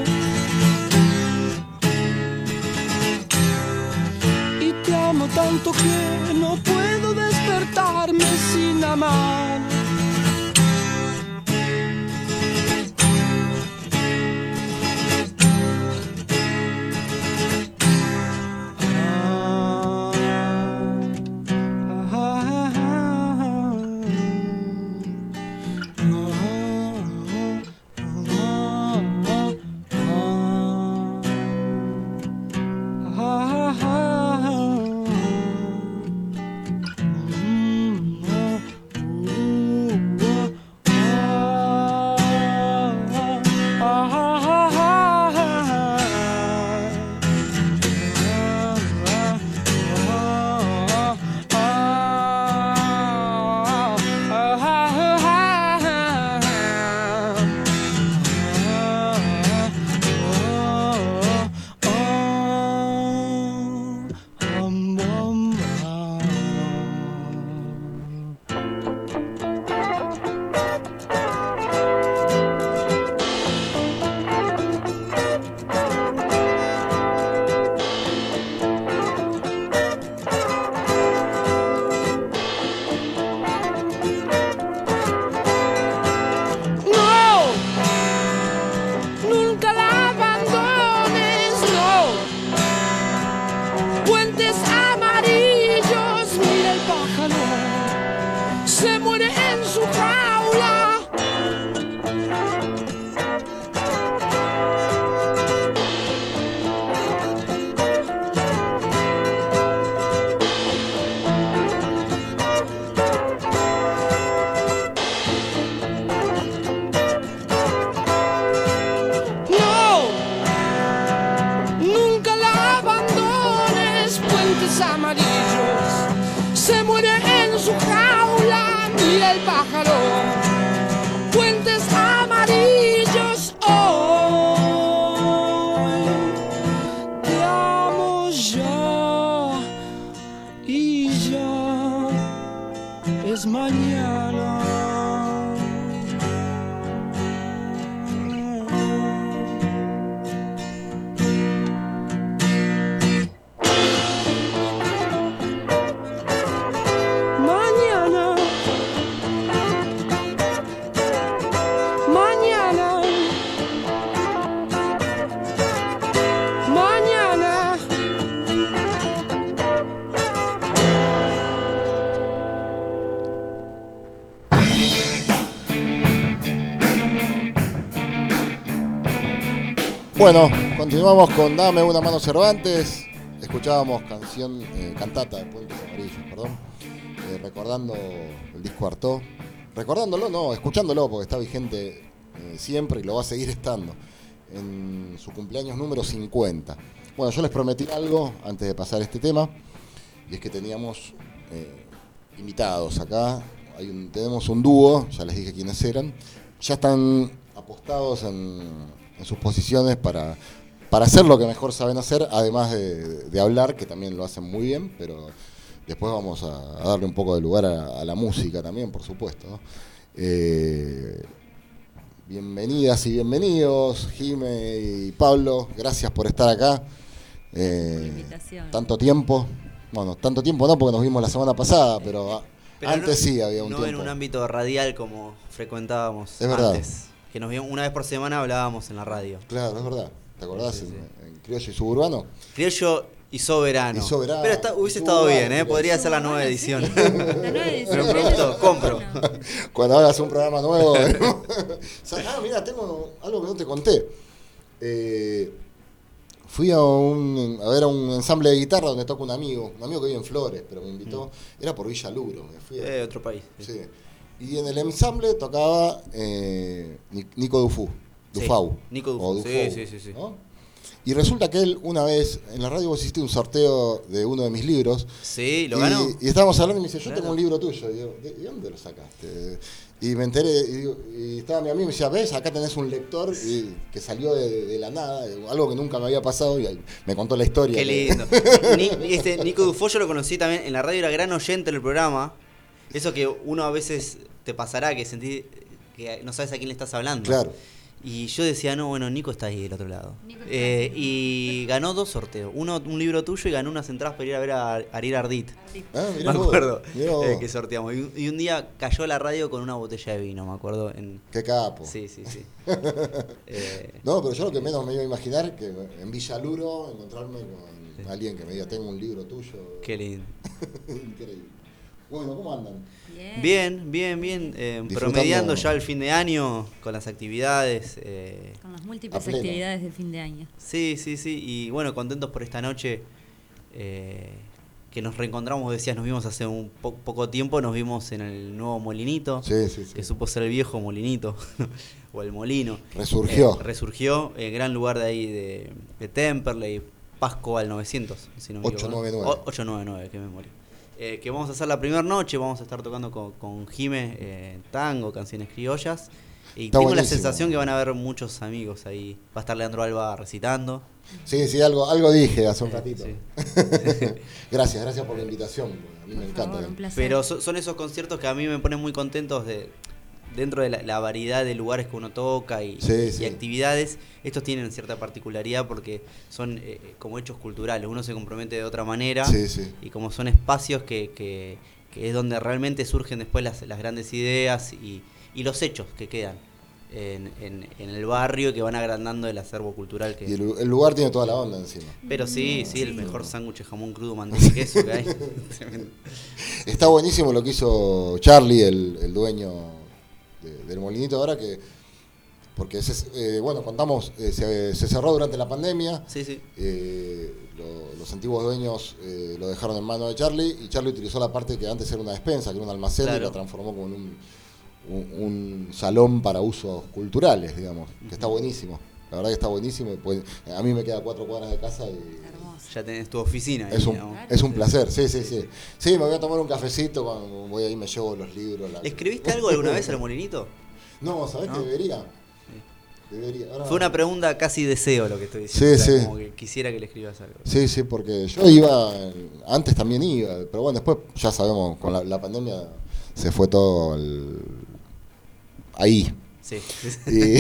Y te amo tanto que no puedo despertarme sin amar. Bueno, continuamos con Dame una mano Cervantes. Escuchábamos canción, eh, cantata de Puentes Amarillos, perdón. Eh, recordando el disco Artó. Recordándolo, no, escuchándolo, porque está vigente eh, siempre y lo va a seguir estando. En su cumpleaños número 50. Bueno, yo les prometí algo antes de pasar este tema. Y es que teníamos invitados acá. Tenemos un dúo, ya les dije quiénes eran. Ya están apostados en, en sus posiciones para, para hacer lo que mejor saben hacer, además de, de hablar, que también lo hacen muy bien, pero después vamos a, a darle un poco de lugar a, a la música también, por supuesto. ¿no? Eh, bienvenidas y bienvenidos, Jime y Pablo, gracias por estar acá. Eh, tanto tiempo, bueno, tanto tiempo no porque nos vimos la semana pasada, pero, antes no- sí había un no tiempo. en un ámbito radial como frecuentábamos Es verdad. Que nos vio- una vez por semana hablábamos en la radio. Claro, es verdad. ¿Te acordás? Sí, sí, en, en Criollo y Suburbano. Criollo y soberano. Y soberano. Pero está- hubiese estado bien, ¿eh? pero- Podría ser la nueva sí. edición. La nueva edición. Me preguntó, compro. Cuando hagas un programa nuevo. ¿no? ah, mira, tengo algo que no te conté. Eh, fui a, un, a ver a un ensamble de guitarra donde toca un amigo, un amigo que vive en Flores, pero me invitó. Era por Villa Lugro. Me fui a- Eh, otro país. Sí. Y en el ensamble tocaba eh, Ni- Nico Dufú, Sí, Dufau. Nico Dufau, o sí, Dufau, sí, sí, sí. ¿no? Y resulta que él, una vez, en la radio vos hiciste un sorteo de uno de mis libros. Sí, ¿lo y, ganó? Y estábamos hablando y me dice, yo Claro. tengo un libro tuyo. Y digo, ¿de, de dónde lo sacaste? Y me enteré, y, digo- y estaba mi amigo y me decía, ves, acá tenés un lector y, que salió de, de la nada, algo que nunca me había pasado, y me contó la historia. Qué lindo. Ni- este, Nico Dufo yo lo conocí también en la radio, era gran oyente del programa. Eso que uno a veces te pasará, que sentís que no sabes a quién le estás hablando. Claro. Y yo decía, no, bueno, Nico está ahí del otro lado. Nico está Eh, ahí. y ganó dos sorteos. Uno, un libro tuyo y ganó unas entradas para ir a ver a Ariel Ardit. Ah, Me acuerdo eh, que sorteamos. Y un, y un día cayó la radio con una botella de vino, me acuerdo. En... Qué capo. Sí, sí, sí. Eh, No, pero yo lo que menos me iba a imaginar que en Villaluro encontrarme con alguien que me diga, tengo un libro tuyo. qué lindo. Increíble. Bueno, ¿cómo andan? Bien. Bien, bien, bien. eh, promediando ya el fin de año con las actividades. eh, Con las múltiples actividades del fin de año. Sí, sí, sí. Y bueno, contentos por esta noche eh, que nos reencontramos. Decías, nos vimos hace un po- poco tiempo. Nos vimos en el nuevo molinito. Sí, sí, sí. Que supo ser el viejo molinito. o el molino. Resurgió. Eh, resurgió. eh, gran lugar de ahí de, de Temperley. Pasco al 900. Si no me equivoco, ¿no? 899. O- 899, que memoria. Eh, que vamos a hacer la primera noche. Vamos a estar tocando con, con Jime eh, tango, canciones criollas. Y Está tengo la sensación que van a haber muchos amigos ahí. Va a estar Leandro Alba recitando. Sí, sí, algo, algo dije hace un Eh, ratito. sí. gracias, gracias por la invitación. A mí me encanta. favor, un placer. Pero so- son esos conciertos que a mí me ponen muy contentos de dentro de la, la variedad de lugares que uno toca y, Sí, y sí. actividades. Estos tienen cierta particularidad porque son eh, como hechos culturales. Uno se compromete de otra manera Sí, sí. y como son espacios que, que- que es donde realmente surgen después las, las grandes ideas y, y los hechos que quedan en, en- en el barrio y que van agrandando el acervo cultural que Y el, el lugar tiene toda la onda encima. pero sí, sí, el mejor sándwich de jamón crudo, manteca y queso que hay. Tremendo. Está buenísimo lo que hizo Charlie, el, el dueño de- del molinito ahora, que porque se- eh, bueno, contamos, eh, se, se cerró durante la pandemia, Sí, sí. eh, lo- los antiguos dueños eh, lo dejaron en manos de Charlie y Charlie utilizó la parte que antes era una despensa, que era un almacén, y la transformó como en un, un- un salón para usos culturales, digamos, que está buenísimo. La verdad que está buenísimo. y pues, a mí me queda cuatro cuadras de casa y Hermoso. Ya tenés tu oficina. ahí, es un, es un placer, sí, sí, sí. Sí, me voy a tomar un cafecito, cuando voy ahí me llevo los libros. la- ¿Le escribiste algo alguna vez al molinito? No, ¿sabés ¿No? que debería? Debería. Ahora- Fue una pregunta casi deseo lo que estoy diciendo. Sí, o sea, sí. Como que quisiera que le escribas algo. Sí, sí, porque yo iba, antes también iba, pero bueno, después ya sabemos, con la, la pandemia se fue todo al- ahí. Sí. Y,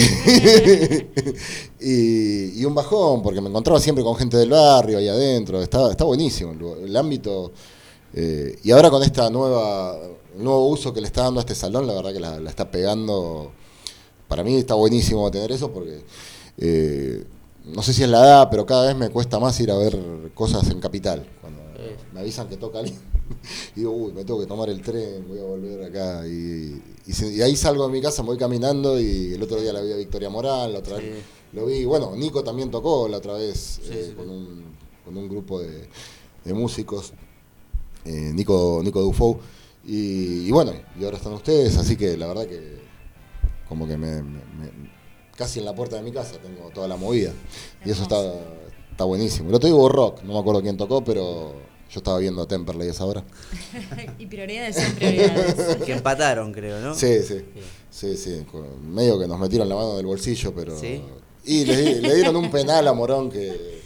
y, y un bajón, porque me encontraba siempre con gente del barrio ahí adentro, está, está buenísimo el, ámbito. eh, y ahora con esta nueva, nuevo uso que le está dando a este salón, la verdad que la, la está pegando. Para mí está buenísimo tener eso porque eh, no sé si es la edad, pero cada vez me cuesta más ir a ver cosas en capital. Cuando me avisan que toca alguien, y digo, uy, me tengo que tomar el tren, voy a volver acá. Y, y ahí salgo de mi casa, me voy caminando y el otro día la vi a Victoria Moral, la otra Sí. vez lo vi. Bueno, Nico también tocó la otra vez Sí, eh, sí, con, sí. un, con un grupo de, de músicos, eh, Nico, Nico Dufou. Y, y bueno, y ahora están ustedes, así que la verdad que como que me, me- me- casi en la puerta de mi casa tengo toda la movida. Y eso está, está buenísimo. El otro hubo rock, no me acuerdo quién tocó, pero yo estaba viendo a Temperley a esa hora. y prioridades son prioridades. que empataron, creo, ¿no? Sí, sí. Sí, sí. Medio que nos metieron la mano del bolsillo, pero. ¿Sí? Y le, di- le dieron un penal a Morón que.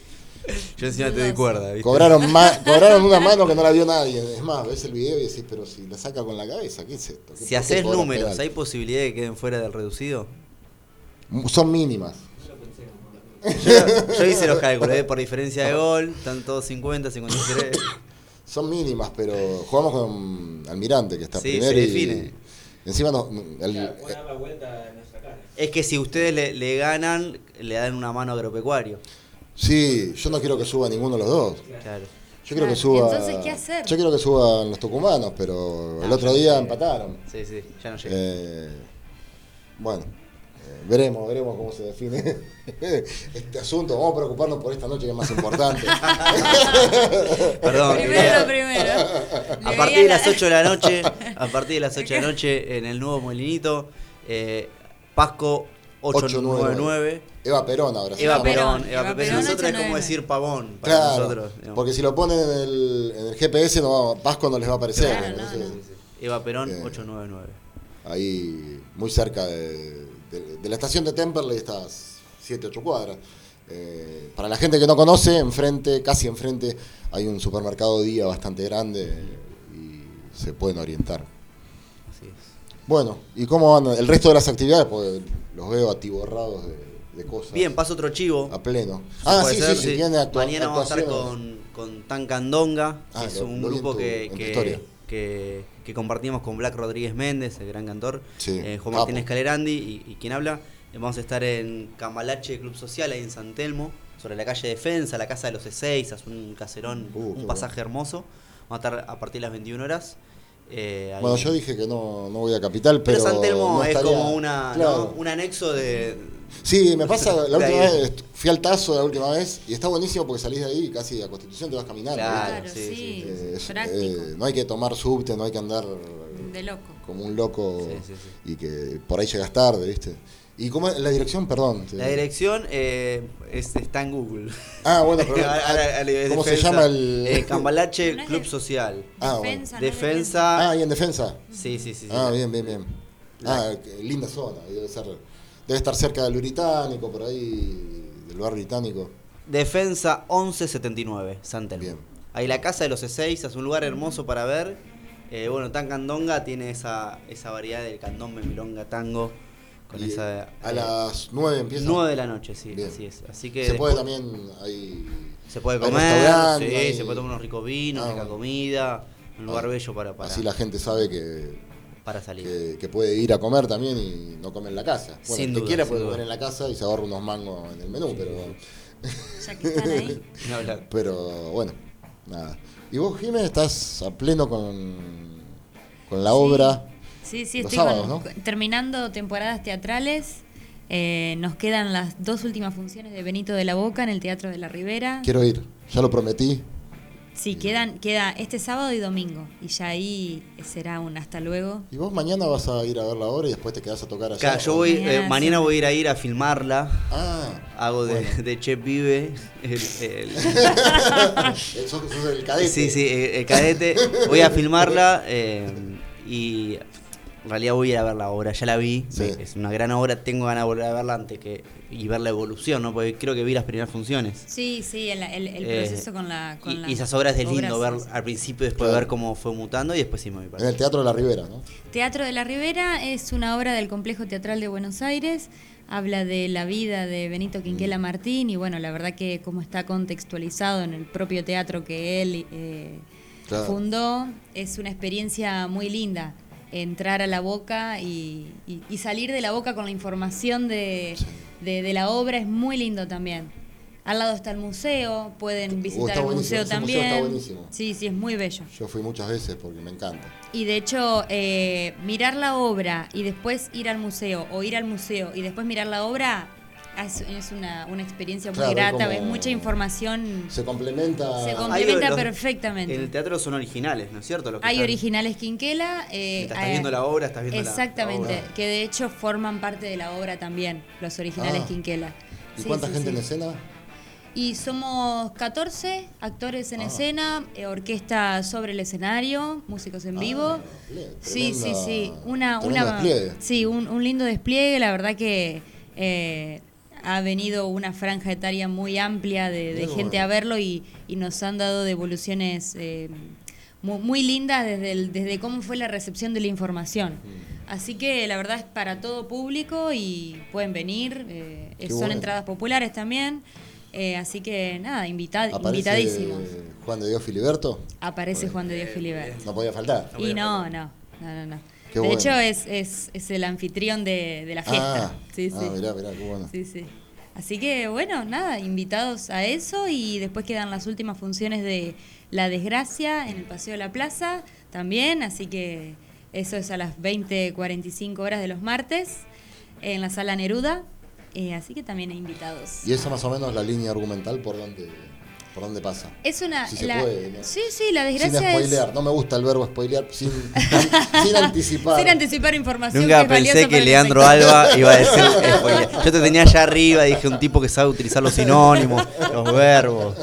Yo encima te doy cuerda, ¿viste? Cobraron, ma- cobraron una mano que no la dio nadie. Es más, ves el video y decís, pero si la saca con la cabeza, ¿qué es esto? ¿Qué- Si haces números? ¿hay posibilidad de que queden fuera del reducido? Son mínimas. Yo, yo hice los cálculos, ¿eh? por diferencia de gol, están todos 50, 53. Son mínimas, pero jugamos con Almirante, que está Sí, primero. se y define. Encima no, el- Claro, puede dar la vuelta en nuestra cara. Es que si ustedes le, le ganan, le dan una mano a agropecuario. sí, yo no quiero que suba ninguno de los dos. Claro. Yo quiero que Claro, suba. entonces, ¿qué hacer? Yo quiero que suban los tucumanos, pero el No, otro día empataron. Sí, sí, ya no llega. Eh, bueno, veremos, veremos cómo se define este asunto. Vamos a preocuparnos por esta noche que es más importante. Perdón. primero primero. A partir de la- las 8 de la noche, a partir de las 8 de la noche en el nuevo molinito, eh, Pasco 899. Eva Perón ahora Eva. Perón, Eva Eva Perón. Nosotros es como 899. decir pavón para Claro, nosotros. digamos. porque si lo ponen en el, en el GPS, no Pasco no les va a aparecer. Claro, no, no. Eva Perón Eh. 899. Ahí, muy cerca de, de- de la estación de Temperley, estas 7, 8 cuadras. Eh, para la gente que no conoce, enfrente, casi enfrente, hay un supermercado día bastante grande y se pueden orientar. Así es. Bueno, ¿y cómo van el resto de las actividades? Porque los veo atiborrados de, de cosas. Bien, paso otro chivo. A pleno. Ah, sí, ser, sí, Mañana vamos a estar con, con Tan Candonga, que Ah, es un grupo que, que, historia. Que- que compartimos con Black Rodríguez Méndez, el gran cantor, Sí, eh, Juan. Martínez Calerandi y, y quien habla. Eh, Vamos a estar en Cambalache Club Social, ahí en San Telmo, sobre la calle Defensa, la casa de los Eseisas, un caserón, Uh, un pasaje hermoso. Vamos a estar a partir de las 21 horas. Eh. Bueno, yo dije que no, no voy a Capital, Pero pero. San Telmo no es estaría- como una, Claro. ¿no? un anexo de... Sí, me pasa, la última ahí. vez fui al Tazo la última vez y está buenísimo porque salís de ahí y casi a Constitución te vas caminando. Claro, ¿viste? Claro, sí, Eh, es- práctico. eh, no hay que tomar subte, no hay que andar De loco. como un loco Sí, sí, sí. y que por ahí llegas tarde, ¿viste? ¿Y cómo es la dirección? Perdón. te- La dirección eh, es- está en Google. Ah, bueno, pero. A- a la- a la ¿Cómo se llama el.? Eh, Cambalache No Club de- Social. Ah, bueno. Defensa, no Defensa. Ah, y en defensa. Sí, sí, sí. sí. Ah, bien, bien, bien. Ah, qué linda zona. Debe ser. Debe estar cerca del británico, por ahí, del bar británico. Defensa 1179, San Telmo. Bien. Ahí la casa de los E6 es un lugar hermoso para ver. Eh, bueno, Tan Candonga tiene esa, esa variedad del candombe, milonga, tango. Con Y esa. a eh, las 9 empieza. 9 de la noche, sí, Bien. así es. Así que Se puede después- también. Hay, se puede comer, sí, hay- se puede tomar unos ricos vinos, Ah, rica comida. Un lugar Ah, bello para, para, Así la gente sabe que, para salir. que, que puede ir a comer también y no comer en la casa. Bueno, Sin el que duda, quiera sin puede duda. comer en la casa y se ahorra unos mangos en el menú, pero. Ya que están ahí. Hablar. Pero bueno, nada. ¿Y vos, Jiménez, estás a pleno con, con la obra? Sí, sí, Los estoy terminando temporadas teatrales. Eh, nos quedan las dos últimas funciones de Benito de la Boca en el Teatro de la Ribera. Quiero ir, ya lo prometí. Sí, quedan, queda este sábado y domingo. Y ya ahí será un hasta luego. ¿Y vos mañana vas a ir a ver la obra y después te quedás a tocar allá? Claro, yo voy, Mañana eh, mañana sí. voy a ir a ir a filmarla. Ah, Hago de, bueno. de Chef Vive. el- el- sos, sos el cadete. sí, sí, el, el cadete. Voy a filmarla eh, y en realidad voy a ir a ver la obra. Ya la vi. Sí. Es una gran obra. Tengo ganas de volver a verla antes que y ver la evolución, ¿no? Porque creo que vi las primeras funciones. Sí, sí, el, el- el Eh, proceso con la. Con y, la y esas obras es lindo obras, ver sí. al principio, después Claro. ver cómo fue mutando y después sí me voy para En el Teatro de la Ribera, ¿no? Teatro de la Ribera es una obra del Complejo Teatral de Buenos Aires. Habla de la vida de Benito Quinquela Martín y bueno, la verdad que como está contextualizado en el propio teatro que él eh, Claro. fundó, es una experiencia muy linda. Entrar a la boca y, y- y salir de la boca con la información de, de- de la obra es muy lindo también. Al lado está el museo, pueden visitar está el museo ese museo también. está buenísimo. Sí, sí, es muy bello. Yo fui muchas veces porque me encanta. Y de hecho, eh, mirar la obra y después ir al museo, o ir al museo y después mirar la obra, es, es una, una experiencia muy Claro, grata, como- es mucha información. Se complementa. Se Hay complementa los- perfectamente. En el teatro son originales, ¿no es cierto? Que Hay están- originales Quinquela. eh, Estás eh, viendo la obra, estás viendo la- la Exactamente, obra. que de hecho forman parte de la obra también, los originales Ah. Quinquela. ¿Y Sí, cuánta sí, gente sí. en escena? Y somos 14 actores en Ah. escena, eh, orquesta sobre el escenario, músicos en vivo. Ah, Sí, sí, sí. Una, una, despliegue. sí, un, un lindo despliegue. La verdad que eh, ha venido una franja etaria muy amplia de, gente bueno. a verlo y, y nos han dado devoluciones eh, mu- muy, lindas desde, el- desde cómo fue la recepción de la información. Mm. Así que la verdad es para todo público y pueden venir. eh, son bueno. entradas populares también. eh, así que nada, invitad, ¿Aparece invitadísimos. Juan de Dios Filiberto? Aparece Juan de Dios Filiberto. No podía faltar. Y no, no, no, no. no. Qué de bueno. hecho, es, es, es el anfitrión de, de la fiesta. Ah, sí, ah, sí. mirá, mirá, qué bueno. Sí, sí. Así que, bueno, nada, invitados a eso y después quedan las últimas funciones de La Desgracia en el Paseo de la Plaza también, así que eso es a las 20.45 horas de los martes en la Sala Neruda, eh, así que también invitados. ¿Y esa más o menos la línea argumental por dónde, por dónde pasa? Es una... Si se la- puede, ¿no? Sí, sí, La Sin Desgracia es... spoilear, no me gusta el verbo spoilear, sin, sin anticipar. Sin anticipar información Nunca que es pensé que Leandro. Alba iba a decir spoiler. Yo te tenía allá arriba, dije un tipo que sabe utilizar los sinónimos, los verbos.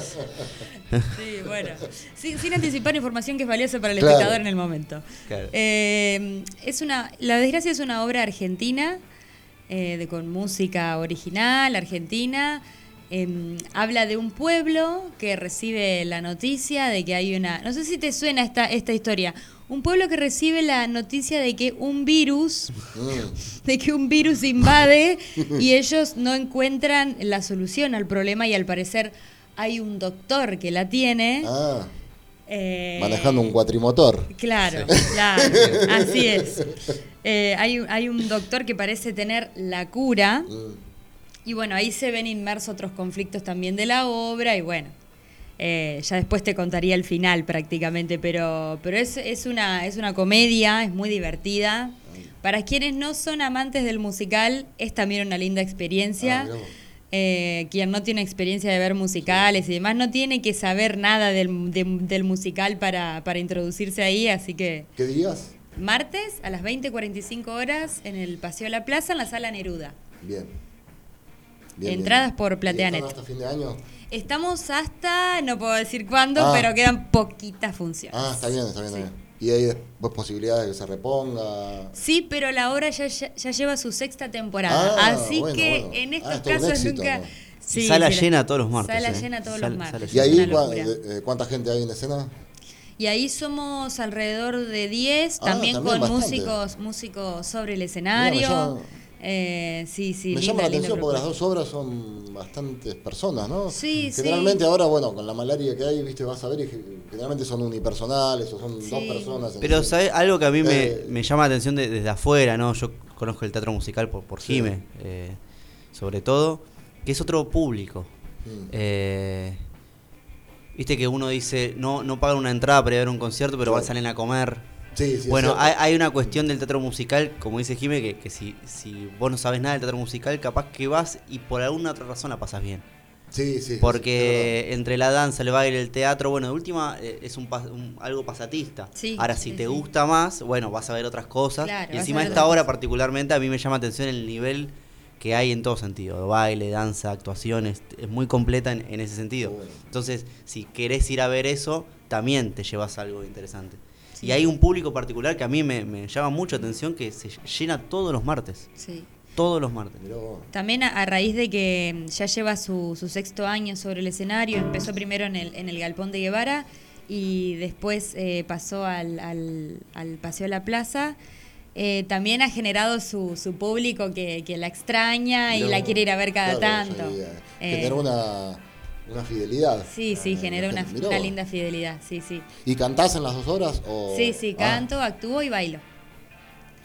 Sí, bueno. Sin, sin anticipar información que es valiosa para el Claro. espectador en el momento. Claro. Eh, es una, La Desgracia es una obra argentina, eh, de, con música original, argentina. Em, habla de un pueblo que recibe la noticia de que hay una... No sé si te suena esta, esta historia. Un pueblo que recibe la noticia de que un virus, Mm. de que un virus invade y ellos no encuentran la solución al problema y al parecer hay un doctor que la tiene. Ah, eh, manejando un cuatrimotor. Claro, claro, así es. Eh, hay, un- hay un doctor que parece tener la cura Mm. Y bueno, ahí se ven inmersos otros conflictos también de la obra y bueno, eh, ya después te contaría el final prácticamente, pero, pero es, es, una, es una comedia, es muy divertida. Para quienes no son amantes del musical, es también una linda Ah, experiencia. vos. Eh, quien no tiene experiencia de ver musicales y demás, no tiene que saber nada del, de- del musical para, para introducirse ahí, así que ¿Qué días? martes a las 20.45 horas en el Paseo de la Plaza, en la Sala Neruda. Bien. Entradas por ¿Y Plateanet. están hasta fin de año? Estamos hasta, no puedo decir cuándo, Ah. pero quedan poquitas funciones. Ah, está bien, está bien. Sí. está bien. Y hay después posibilidades de que se reponga. Sí, pero la obra ya, ya, ya lleva su sexta temporada. Ah, así bueno, que bueno. en Ah, estos casos éxito, nunca. ¿no? Sí, Sala sí, llena todos los martes, Sala ¿eh? llena todos Sal- los martes. ¿Y ahí eh, cuánta gente hay en escena? Y ahí somos alrededor de 10, Ah, también, también con bastante. músicos músicos sobre el escenario. Eh, sí, sí, Me linda, llama la atención porque las dos obras son bastantes personas, ¿no? Sí, sí. Generalmente ahora, bueno, con la malaria que hay, viste, vas a ver y ge- generalmente son unipersonales o son Sí. dos personas. Pero. ¿sabes? Algo que a mí me, Eh. me llama la atención de- desde afuera, ¿no? Yo conozco el teatro musical por, por Sí. Jime, eh, sobre todo, que es otro público. Mm. Eh, Viste que uno dice, no, no pagan una entrada para ir a ver un concierto, pero Claro. salen a comer. Sí, sí, es bueno, hay, hay una cuestión del teatro musical, como dice Jime, que, que si, si vos no sabes nada del teatro musical, capaz que vas y por alguna otra razón la pasas bien. Sí, sí. Porque entre la danza, el baile, el teatro, bueno, de última eh, es un, algo pasatista. Sí, Ahora, si sí, te sí. gusta más, bueno, vas a ver otras cosas. Claro, y encima esta obra particularmente a mí me llama atención el nivel que hay en todo sentido. Baile, danza, actuaciones. Es muy completa en, en ese sentido. Bueno. Entonces, si querés ir a ver eso, también te llevas algo interesante. Sí. Y hay un público particular que a mí me, me llama mucho atención que se llena todos los martes. Sí. Todos los martes. También a, a raíz de que ya lleva su, su sexto año sobre el escenario, empezó primero en el, en el Galpón de Guevara y después eh, pasó al, al, al Paseo de la Plaza. Eh, también ha generado su, su público que, que la extraña y la quiere ir a ver cada Claro, tanto. Eh, Generó una, una fidelidad. Sí, sí, Eh, generó una, una linda fidelidad, sí, sí. ¿Y cantás en las dos horas? O... Sí, sí, Ah, canto, actúo y bailo.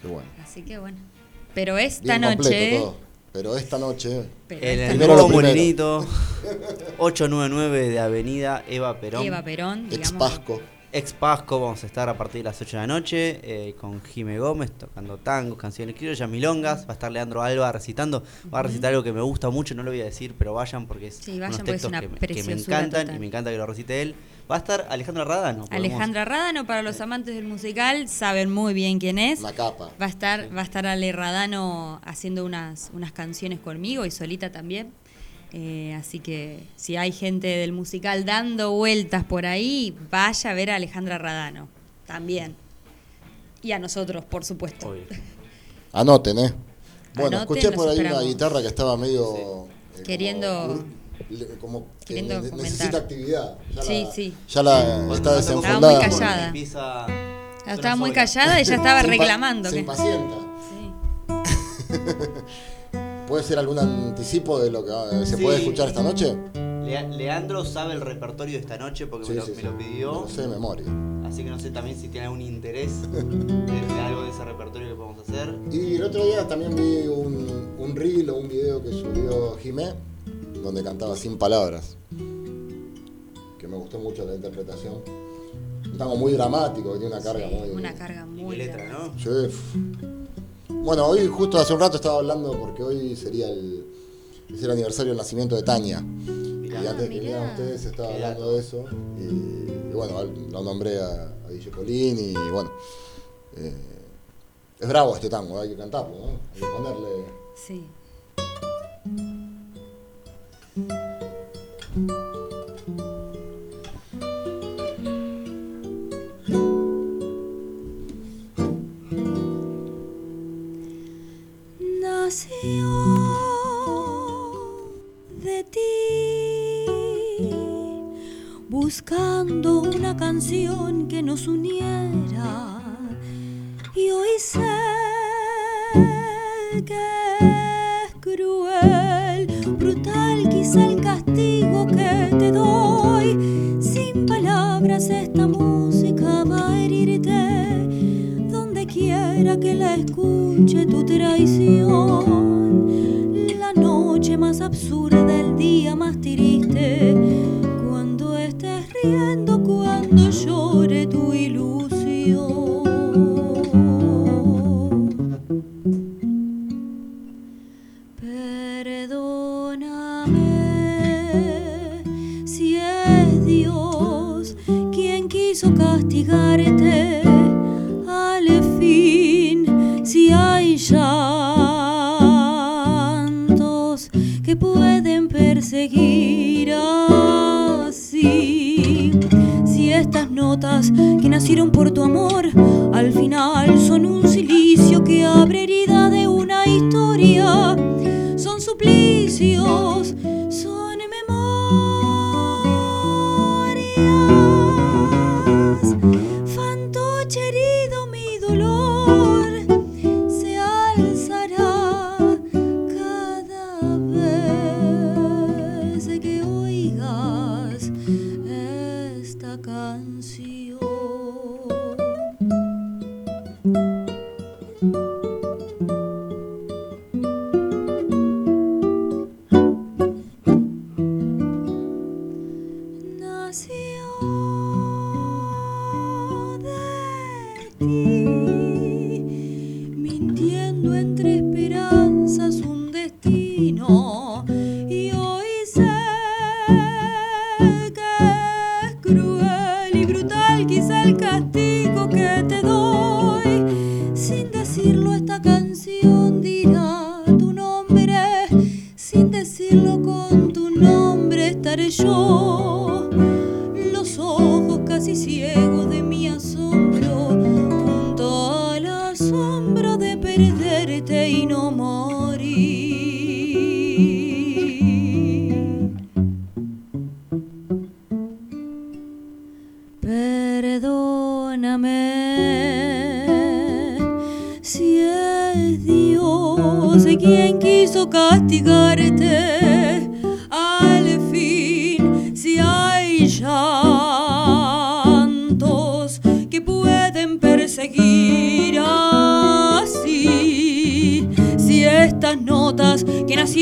qué bueno. Así que bueno. Pero esta Bien noche... completo todo. Pero esta noche. pero En el Primero nuevo. Molinito, 899 de Avenida Eva Perón. Eva Perón, digamos. Ex Pasco. Ex Pasco, vamos a estar a partir de las 8 de la noche eh, con Jime Gómez tocando tangos, canciones criollas, milongas. Va a estar Leandro Alba recitando. Va a recitar algo que me gusta mucho, no lo voy a decir, pero vayan porque es Sí, vayan unos porque es textos una que, me- que me encantan total. y me encanta que lo recite él. Va a estar Alejandra Radano. podemos- Alejandra Radano, para los amantes del musical, saben muy bien quién es. Una capa. Va a estar, va a estar Ale Radano haciendo unas, unas canciones conmigo y solita también. Eh, así que si hay gente del musical dando vueltas por ahí, vaya a ver a Alejandra Radano también. Y a nosotros, por supuesto. Obvio. Anoten, ¿eh? Bueno, Anoten, escuché por ahí una guitarra que estaba medio. eh, Queriendo- Como, que queriendo comentar. necesita actividad. Ya Sí, la, sí. Ya la está desenfundada. Estaba muy callada. Empieza- Estaba muy callada y ya estaba reclamando. Se que- impacienta. Sí. ¿Puede ser algún anticipo de lo que eh, se Sí. puede escuchar esta noche? Lea- Leandro sabe el repertorio de esta noche porque Sí, me, lo, sí, me sí. lo pidió. Lo sé de memoria. Así que no sé también si tiene algún interés de, de algo de ese repertorio que podemos hacer. Y el otro día también vi un, un reel o un video que subió Jimé, donde cantaba sin palabras. Que me gustó mucho la interpretación. Un tango muy dramático, que tiene una carga Sí, muy. una carga Y muy qué letra. ¿no? Sí, Bueno, hoy justo hace un rato estaba hablando porque hoy sería el, es el aniversario del nacimiento de Tania. y antes que mirá. vinieran ustedes estaba hablando de eso. Y, y bueno, lo nombré a, a Guille Colín y bueno. eh, es bravo este tango, hay que cantarlo, ¿no? Hay que ponerle. Sí. Canción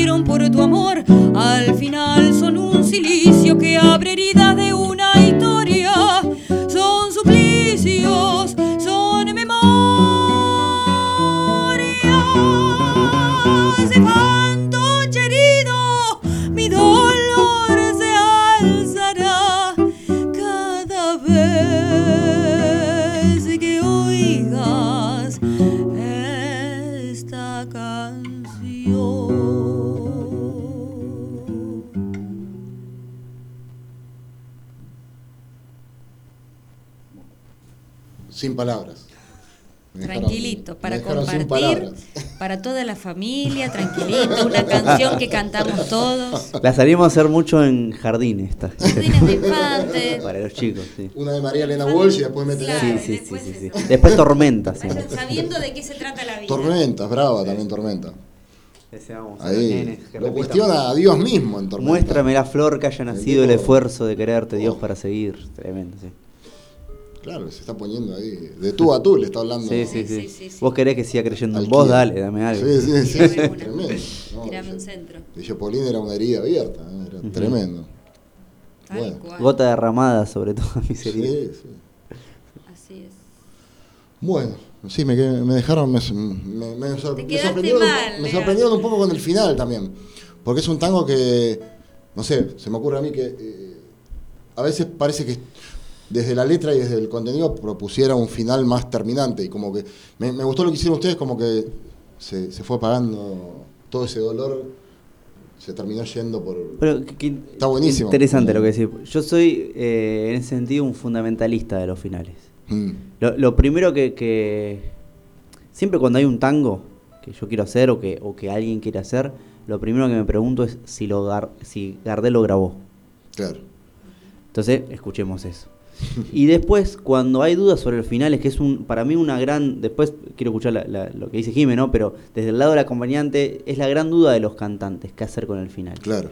que nacieron por tu amor al final familia, tranquilito, una canción que cantamos todos. La salimos a hacer mucho en jardín esta. Jardines de infantes. Para los chicos, sí. Una de María Elena Walsh y después meten Claro. Sí, sí, sí, después sí, sí. Después tormenta, sí. Vayan sabiendo de qué se trata la vida. Tormenta, brava también Tormenta. Ahí. nenes que Lo repitan. cuestiona a Dios mismo en Tormenta. Muéstrame la flor que haya nacido el esfuerzo de quererte, Dios, Oh. para seguir. Tremendo, sí. Claro, se está poniendo ahí. De tú a tú le está hablando. Sí, sí, Sí, sí. sí, sí. Vos querés que siga creyendo en Al vos, dale, dame algo. Sí, sí, sí. Tremendo. No, Tirame un centro. De Jepolin era una herida abierta. ¿eh? Era tremendo. Tal Bueno. cual. Gota derramada sobre toda mi Sí, serie. sí. Así es. Bueno, sí, me, dejaron, me, me- mal, sorprendieron un poco con el final también. Porque es un tango que, no sé, se me ocurre a mí que eh, a veces parece que desde la letra y desde el contenido propusiera un final más terminante. Y como que me, me gustó lo que hicieron ustedes, como que se, se fue apagando todo ese dolor, se terminó yendo por... Pero que- que- Está buenísimo. Interesante lo que decís. Yo soy, eh, en ese sentido, un fundamentalista de los finales. Mm, Lo, lo primero que, que- Siempre cuando hay un tango que yo quiero hacer o que, o que alguien quiere hacer, lo primero que me pregunto es si, lo Gar- si Gardel lo grabó. claro. Entonces, escuchemos eso. Y después, cuando hay dudas sobre los finales, que es un, para mí una gran, después quiero escuchar la- la- lo que dice Jimé, ¿no? Pero desde el lado del acompañante es la gran duda de los cantantes, qué hacer con el final. Claro.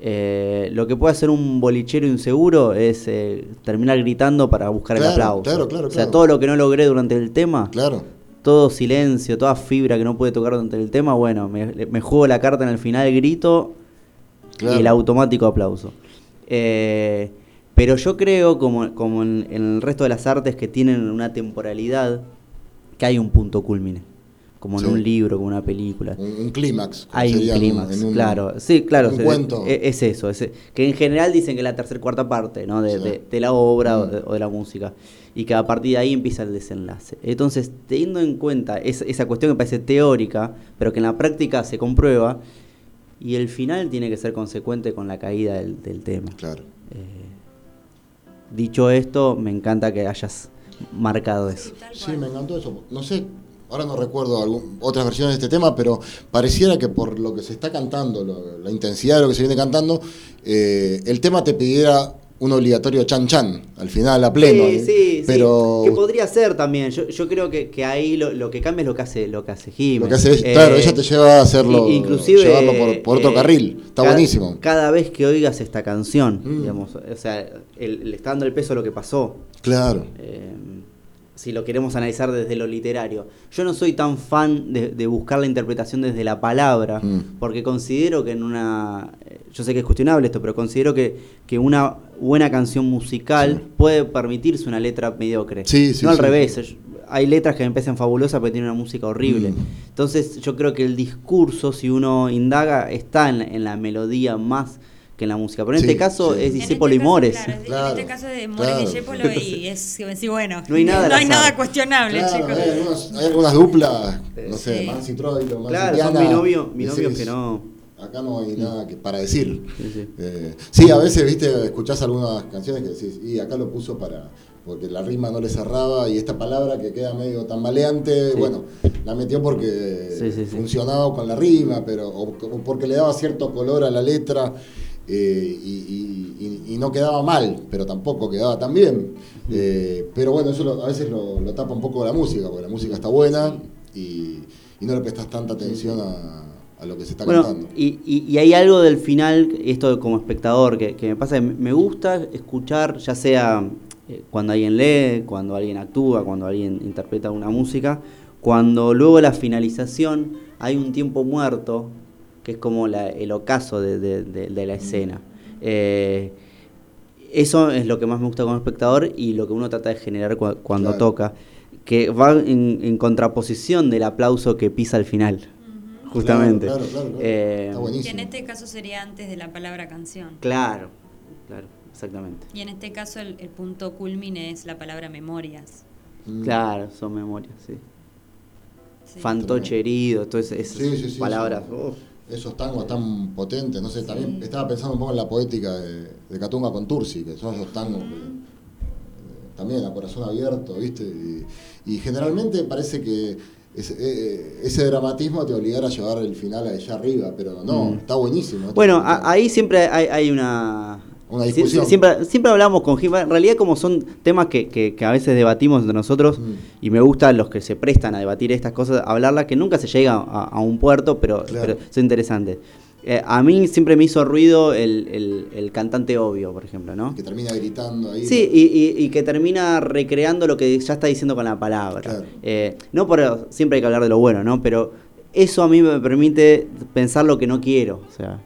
Eh, lo que puede hacer un bolichero inseguro es eh, terminar gritando para buscar el aplauso. claro, claro, o sea, todo lo que no logré durante el tema, Claro. todo silencio, toda fibra que no pude tocar durante el tema, bueno, me, me juego la carta en el final, grito y el automático aplauso. Eh, pero yo creo, como, como en, en el resto de las artes que tienen una temporalidad, que hay un punto culmine. Como Sí. en un libro, como una película. Un, un clímax. Hay un clímax, claro. Sí, claro. un se- cuento. e- Es, eso. es- que en general dicen que es la tercera cuarta parte ¿no? de, Sí. de- de la obra o, Mm. de, o de la música. Y que a partir de ahí empieza el desenlace. Entonces, teniendo en cuenta es- esa cuestión que parece teórica, pero que en la práctica se comprueba, y el final tiene que ser consecuente con la caída del, del tema. Claro. Eh, dicho esto, me encanta que hayas marcado eso. Sí, me encantó eso. No sé, ahora no recuerdo algún- otras versiones de este tema, pero pareciera que por lo que se está cantando, lo- la intensidad de lo que se viene cantando, eh, el tema te pidiera un obligatorio chan chan al final, a pleno. Sí, ¿eh? sí, pero sí. Que podría ser también. Yo, yo creo que, que ahí lo, lo que cambia es lo que hace, lo que hace Jimmy. lo que hace es, claro, ella te lleva a hacerlo, inclusive, llevarlo por, por otro eh, carril. Está cada- buenísimo. Cada vez que oigas esta canción, Mm. digamos, o sea, el- le está dando el peso a lo que pasó. Claro. Eh, si lo queremos analizar desde lo literario. Yo no soy tan fan de, de buscar la interpretación desde la palabra, Mm. porque considero que en una... eh, Yo sé que es cuestionable esto, pero considero que, que una buena canción musical Sí. puede permitirse una letra mediocre. Sí, sí, no al revés. Hay letras que me parecen fabulosas, pero tienen una música horrible. Mm. Entonces yo creo que el discurso, si uno indaga, está en la, en la melodía más que en la música. Pero en Sí, este caso sí. es En Discépolo este y Mores. claro, en Claro, este caso de Mores claro. Discépolo y es que sí, bueno. No hay nada no hay nada cuestionable, Claro, chicos. hay, algunas, hay algunas duplas, no sé, Sí. Mansi Troilo, Mansi Claro, son Diana, binomio- binomios decís, que no- Acá no hay nada que, para decir. Sí, sí. Eh, sí, a veces, viste, escuchás algunas canciones que decís, y acá lo puso para. Porque la rima no le cerraba y esta palabra que queda medio tambaleante, Sí. bueno, la metió porque Sí, sí, sí. funcionaba con la rima, pero o, o porque le daba cierto color a la letra eh, y, y- y- y no quedaba mal, pero tampoco quedaba tan bien. Eh, pero bueno, eso lo- a veces lo, lo tapa un poco la música, porque la música está buena y, y no le prestas tanta atención a, a lo que se está Bueno, cantando. y, y- y hay algo del final, esto como espectador, que, que me pasa, que me gusta escuchar, ya sea eh, cuando alguien lee, cuando alguien actúa, cuando alguien interpreta una música, cuando luego la finalización hay un tiempo muerto, que es como la- el ocaso de, de- de- de la escena. Eh, eso es lo que más me gusta como espectador y lo que uno trata de generar cua- cuando Claro. toca, que va en, en contraposición del aplauso que pisa al final, justamente. Claro, claro, claro, claro. Eh, Está en este caso sería antes de la palabra canción. Claro, claro, exactamente. Y en este caso el, el punto culmine es la palabra memorias. Mm. Claro, son memorias, sí. Sí. Fantoche herido, todas esas Sí, sí, sí, palabras. Esos tangos tan potentes, no sé, también Sí. estaba pensando un poco en la poética de, de Catunga con Tursi, que son esos tangos que, eh, también a corazón abierto, ¿viste? Y, y generalmente parece que ese, eh, ese dramatismo te obligara a llevar el final allá arriba, pero no, Mm. está buenísimo. Bueno, a- ahí siempre hay, hay una... Una discusión. Siempre, siempre hablamos con Jim. En realidad, como son temas que, que- que a veces debatimos entre nosotros, Mm. y me gustan los que se prestan a debatir estas cosas, hablarlas, que nunca se llega a, a un puerto, pero, Claro. pero son interesantes. Eh, a mí siempre me hizo ruido el, el- el cantante obvio, por ejemplo, ¿no? Que termina gritando ahí. Sí, y, y- y que termina recreando lo que ya está diciendo con la palabra. Claro. Eh, no por siempre hay que hablar de lo bueno, ¿no? Pero eso a mí me permite pensar lo que no quiero. O sea,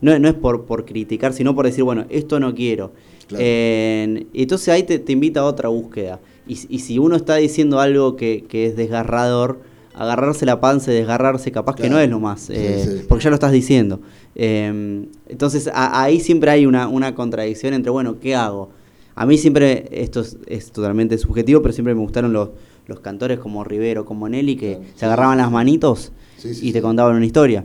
no, no es por, por criticar, sino por decir, bueno, esto no quiero. Claro. Eh, entonces ahí te, te invita a otra búsqueda. Y, y si uno está diciendo algo que, que es desgarrador, agarrarse la panza y desgarrarse capaz que no es lo más, eh, sí. porque ya lo estás diciendo. Eh, entonces a- ahí siempre hay una, una contradicción entre, bueno, ¿qué hago? A mí siempre, esto es, es totalmente subjetivo, pero siempre me gustaron los, los cantores como Rivero, como Nelly, que Claro, se agarraban las manitos Sí, y te contaban una historia.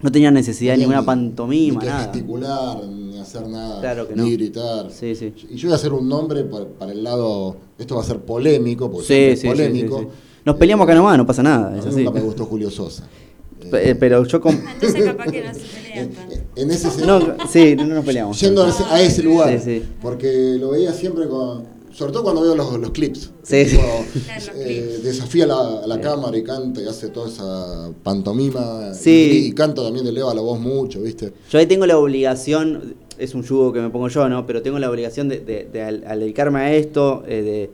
No tenían necesidad de Ni- ninguna ni- pantomima, ni que nada. gesticular, ni hacer nada, Claro que ni no. gritar. Sí, sí. Y yo voy a hacer un nombre para, para el lado, esto va a ser polémico, porque Sí, es sí, polémico. sí, sí. Nos peleamos acá nomás, no pasa nada, A es mí así. nunca me gustó Julio Sosa. Pe- Eh, Pero yo com- Entonces capaz que no se pelean tanto. en ese sen- No, sí, no nos peleamos. yendo a ese, a ese lugar. Sí, sí. Porque lo veía siempre con. Sobre todo cuando veo los, los clips. Sí, eh, desafía la, la cámara y canta y hace toda esa pantomima. Sí. Y, y canta también, eleva la voz mucho, ¿viste? Yo ahí tengo la obligación, es un yugo que me pongo yo, ¿no? Pero tengo la obligación de, de- de al, al dedicarme a esto, eh, de,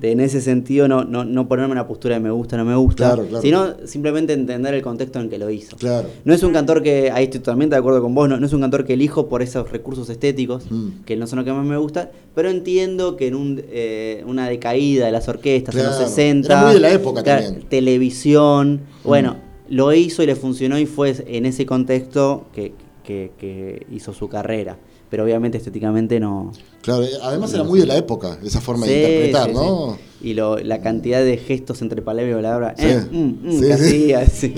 de en ese sentido no, no, no ponerme una postura de me gusta, no me gusta, Claro, claro. sino simplemente entender el contexto en que lo hizo. No es un cantor que, ahí estoy totalmente de acuerdo con vos, no, no es un cantor que elijo por esos recursos estéticos, Mm. que no son lo que más me gusta, pero entiendo que en un, eh, una decaída de las orquestas en los 60, Era muy de la época claro, también. televisión, Mm. bueno, lo hizo y le funcionó y fue en ese contexto que, que- que hizo su carrera, pero obviamente estéticamente no... Claro, eh, además era muy de la época, esa forma de interpretar, sí, ¿no? sí. Y lo, la cantidad de gestos entre palabra y palabra, eh, mm, mm, Sí, que sí. hacía, sí.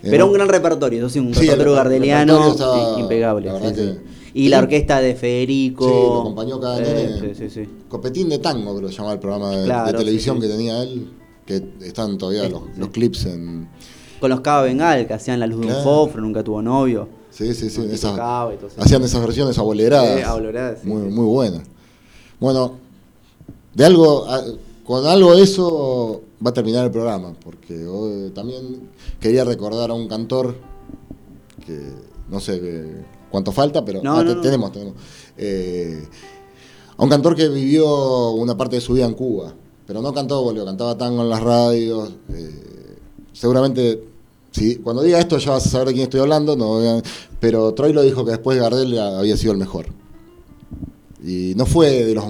Pero un gran repertorio, eso sí, un repertorio reper- gardeliano impecable. la que- Y la orquesta de Federico. Sí, lo acompañó cada eh, nene. sí, sí, sí. Copetín de tango, que lo llamaba el programa de, televisión que tenía él, que están todavía los, los clips en... Con los Cava Bengal, que hacían la luz de un fósforo, nunca tuvo novio. Sí, sí, sí. Esas- y todo hacían esas versiones aboleradas. Sí, aboleradas, sí, muy, sí. muy buenas. Bueno, de algo, a- con algo de eso va a terminar el programa, porque hoy también quería recordar a un cantor que no sé eh, cuánto falta, pero No, ah, no, te- no. tenemos, tenemos. Eh, a un cantor que vivió una parte de su vida en Cuba, pero no cantó bolero, cantaba tango en las radios. eh, seguramente, si, cuando diga esto ya vas a saber de quién estoy hablando, no, a- pero Troilo dijo que después Gardel había sido el mejor. Y no fue de los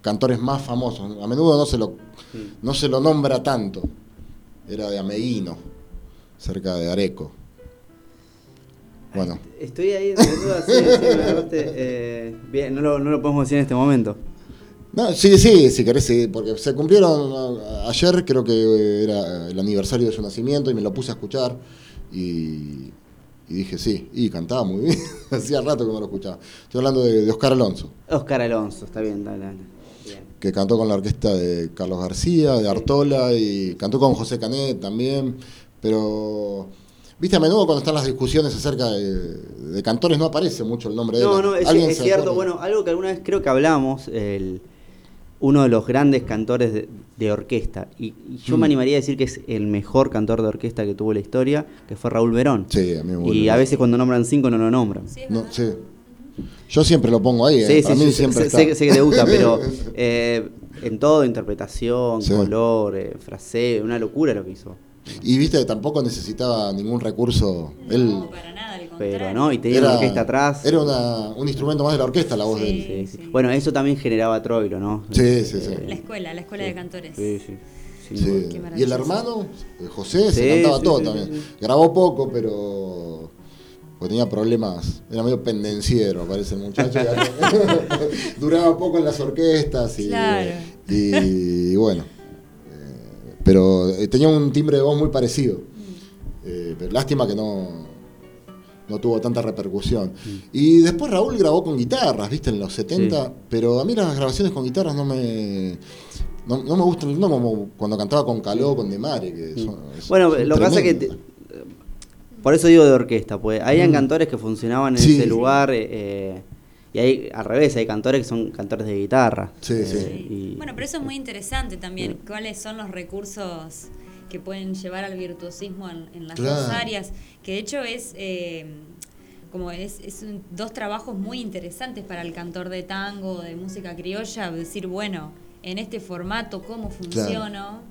cantores más famosos, a menudo no se lo, no se lo nombra tanto. Era de Ameguino, cerca de Areco. Bueno, Estoy ahí, de duda, sí, sí, me eh, bien, no lo, no lo podemos decir en este momento. No, sí, sí, si querés, sí, porque se cumplieron ayer, creo que era el aniversario de su nacimiento y me lo puse a escuchar y, y dije sí, y cantaba muy bien, hacía rato que no lo escuchaba. Estoy hablando de, de Oscar Alonso, Oscar Alonso, está bien, dale, dale. Bien. que cantó con la orquesta de Carlos García, de Artola y cantó con José Canet también, pero... Viste, a menudo cuando están las discusiones acerca de, de cantores no aparece mucho el nombre de No, él. no, es, ¿Alguien es cierto. acuerda? Bueno, algo que alguna vez creo que hablamos, el, uno de los grandes cantores de, de orquesta, y, y yo Mm. me animaría a decir que es el mejor cantor de orquesta que tuvo la historia, que fue Raúl Verón. Sí, a mí me y a veces cuando nombran cinco no lo nombran. Sí, No, sí. Yo siempre lo pongo ahí, ¿eh? Sí, para sí, mí sí, siempre sé, está. sé que- sé que te gusta, pero eh, en todo, interpretación, Sí. color, eh, fraseo, una locura lo que hizo. Y viste, tampoco necesitaba ningún recurso. Él No, para nada, al contrario. Pero, ¿no? Y tenía una orquesta atrás. Era una- un instrumento más de la orquesta la voz de él. Sí, sí. Sí. Bueno, eso también generaba Troilo, ¿no? Sí, sí, sí. La escuela, la escuela de cantores. Sí, sí. Sí. Y el hermano, eh, José, se cantaba sí, todo sí, también. sí, sí. Grabó poco, pero pues tenía problemas. Era medio pendenciero, parece el muchacho. Duraba poco en las orquestas y, Claro. y, bueno. Pero eh, tenía un timbre de voz muy parecido. Eh, pero lástima que no, no tuvo tanta repercusión. Y después Raúl grabó con guitarras, ¿viste? En los 70, Sí. pero a mí las grabaciones con guitarras no me... No, no me gustan, no como cuando cantaba con Caló, con De Mare, que son- es- Bueno, son lo que pasa es que. te- por eso digo de orquesta, pues habían cantores que funcionaban en Mm. Sí. ese lugar. eh, y hay, al revés, hay cantores que son cantores de guitarra. Sí, eh, sí. y- Bueno, pero eso es muy interesante también. ¿Cuáles son los recursos que pueden llevar al virtuosismo en, en las Claro. dos áreas? Que de hecho es eh, como es, es un- dos trabajos muy interesantes para el cantor de tango, de música criolla, decir, bueno, en este formato, ¿cómo funciono?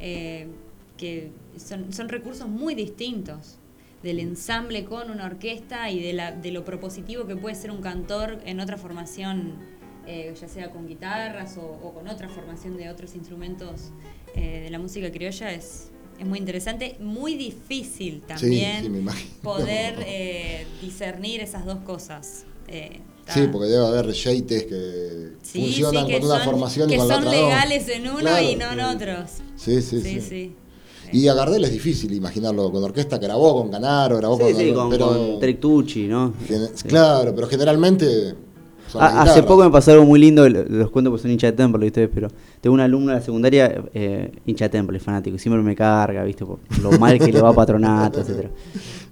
Eh, que son, son recursos muy distintos del ensamble con una orquesta y de, la, de lo propositivo que puede ser un cantor en otra formación, eh, ya sea con guitarras o, o con otra formación de otros instrumentos eh, de la música criolla, es, es muy interesante, muy difícil también sí, poder eh, discernir esas dos cosas. Eh, Sí, porque debe haber yates que Sí, funcionan que con una son- formación que y con la son otra no. legales en uno Claro. y no en otros. Sí, sí. sí. Y a Gardel es difícil imaginarlo con orquesta, grabó con Canaro, grabó sí, con... sí, con, pero- con Trictucci, ¿no? Claro, pero generalmente Ah, hace poco me pasó algo muy lindo, lo- los cuento porque son hincha de Temple, ¿viste? Pero tengo un alumno de la secundaria, eh, hincha de Temple, fanático, y siempre me carga, ¿viste? Por lo mal que le va a Patronato, etcétera.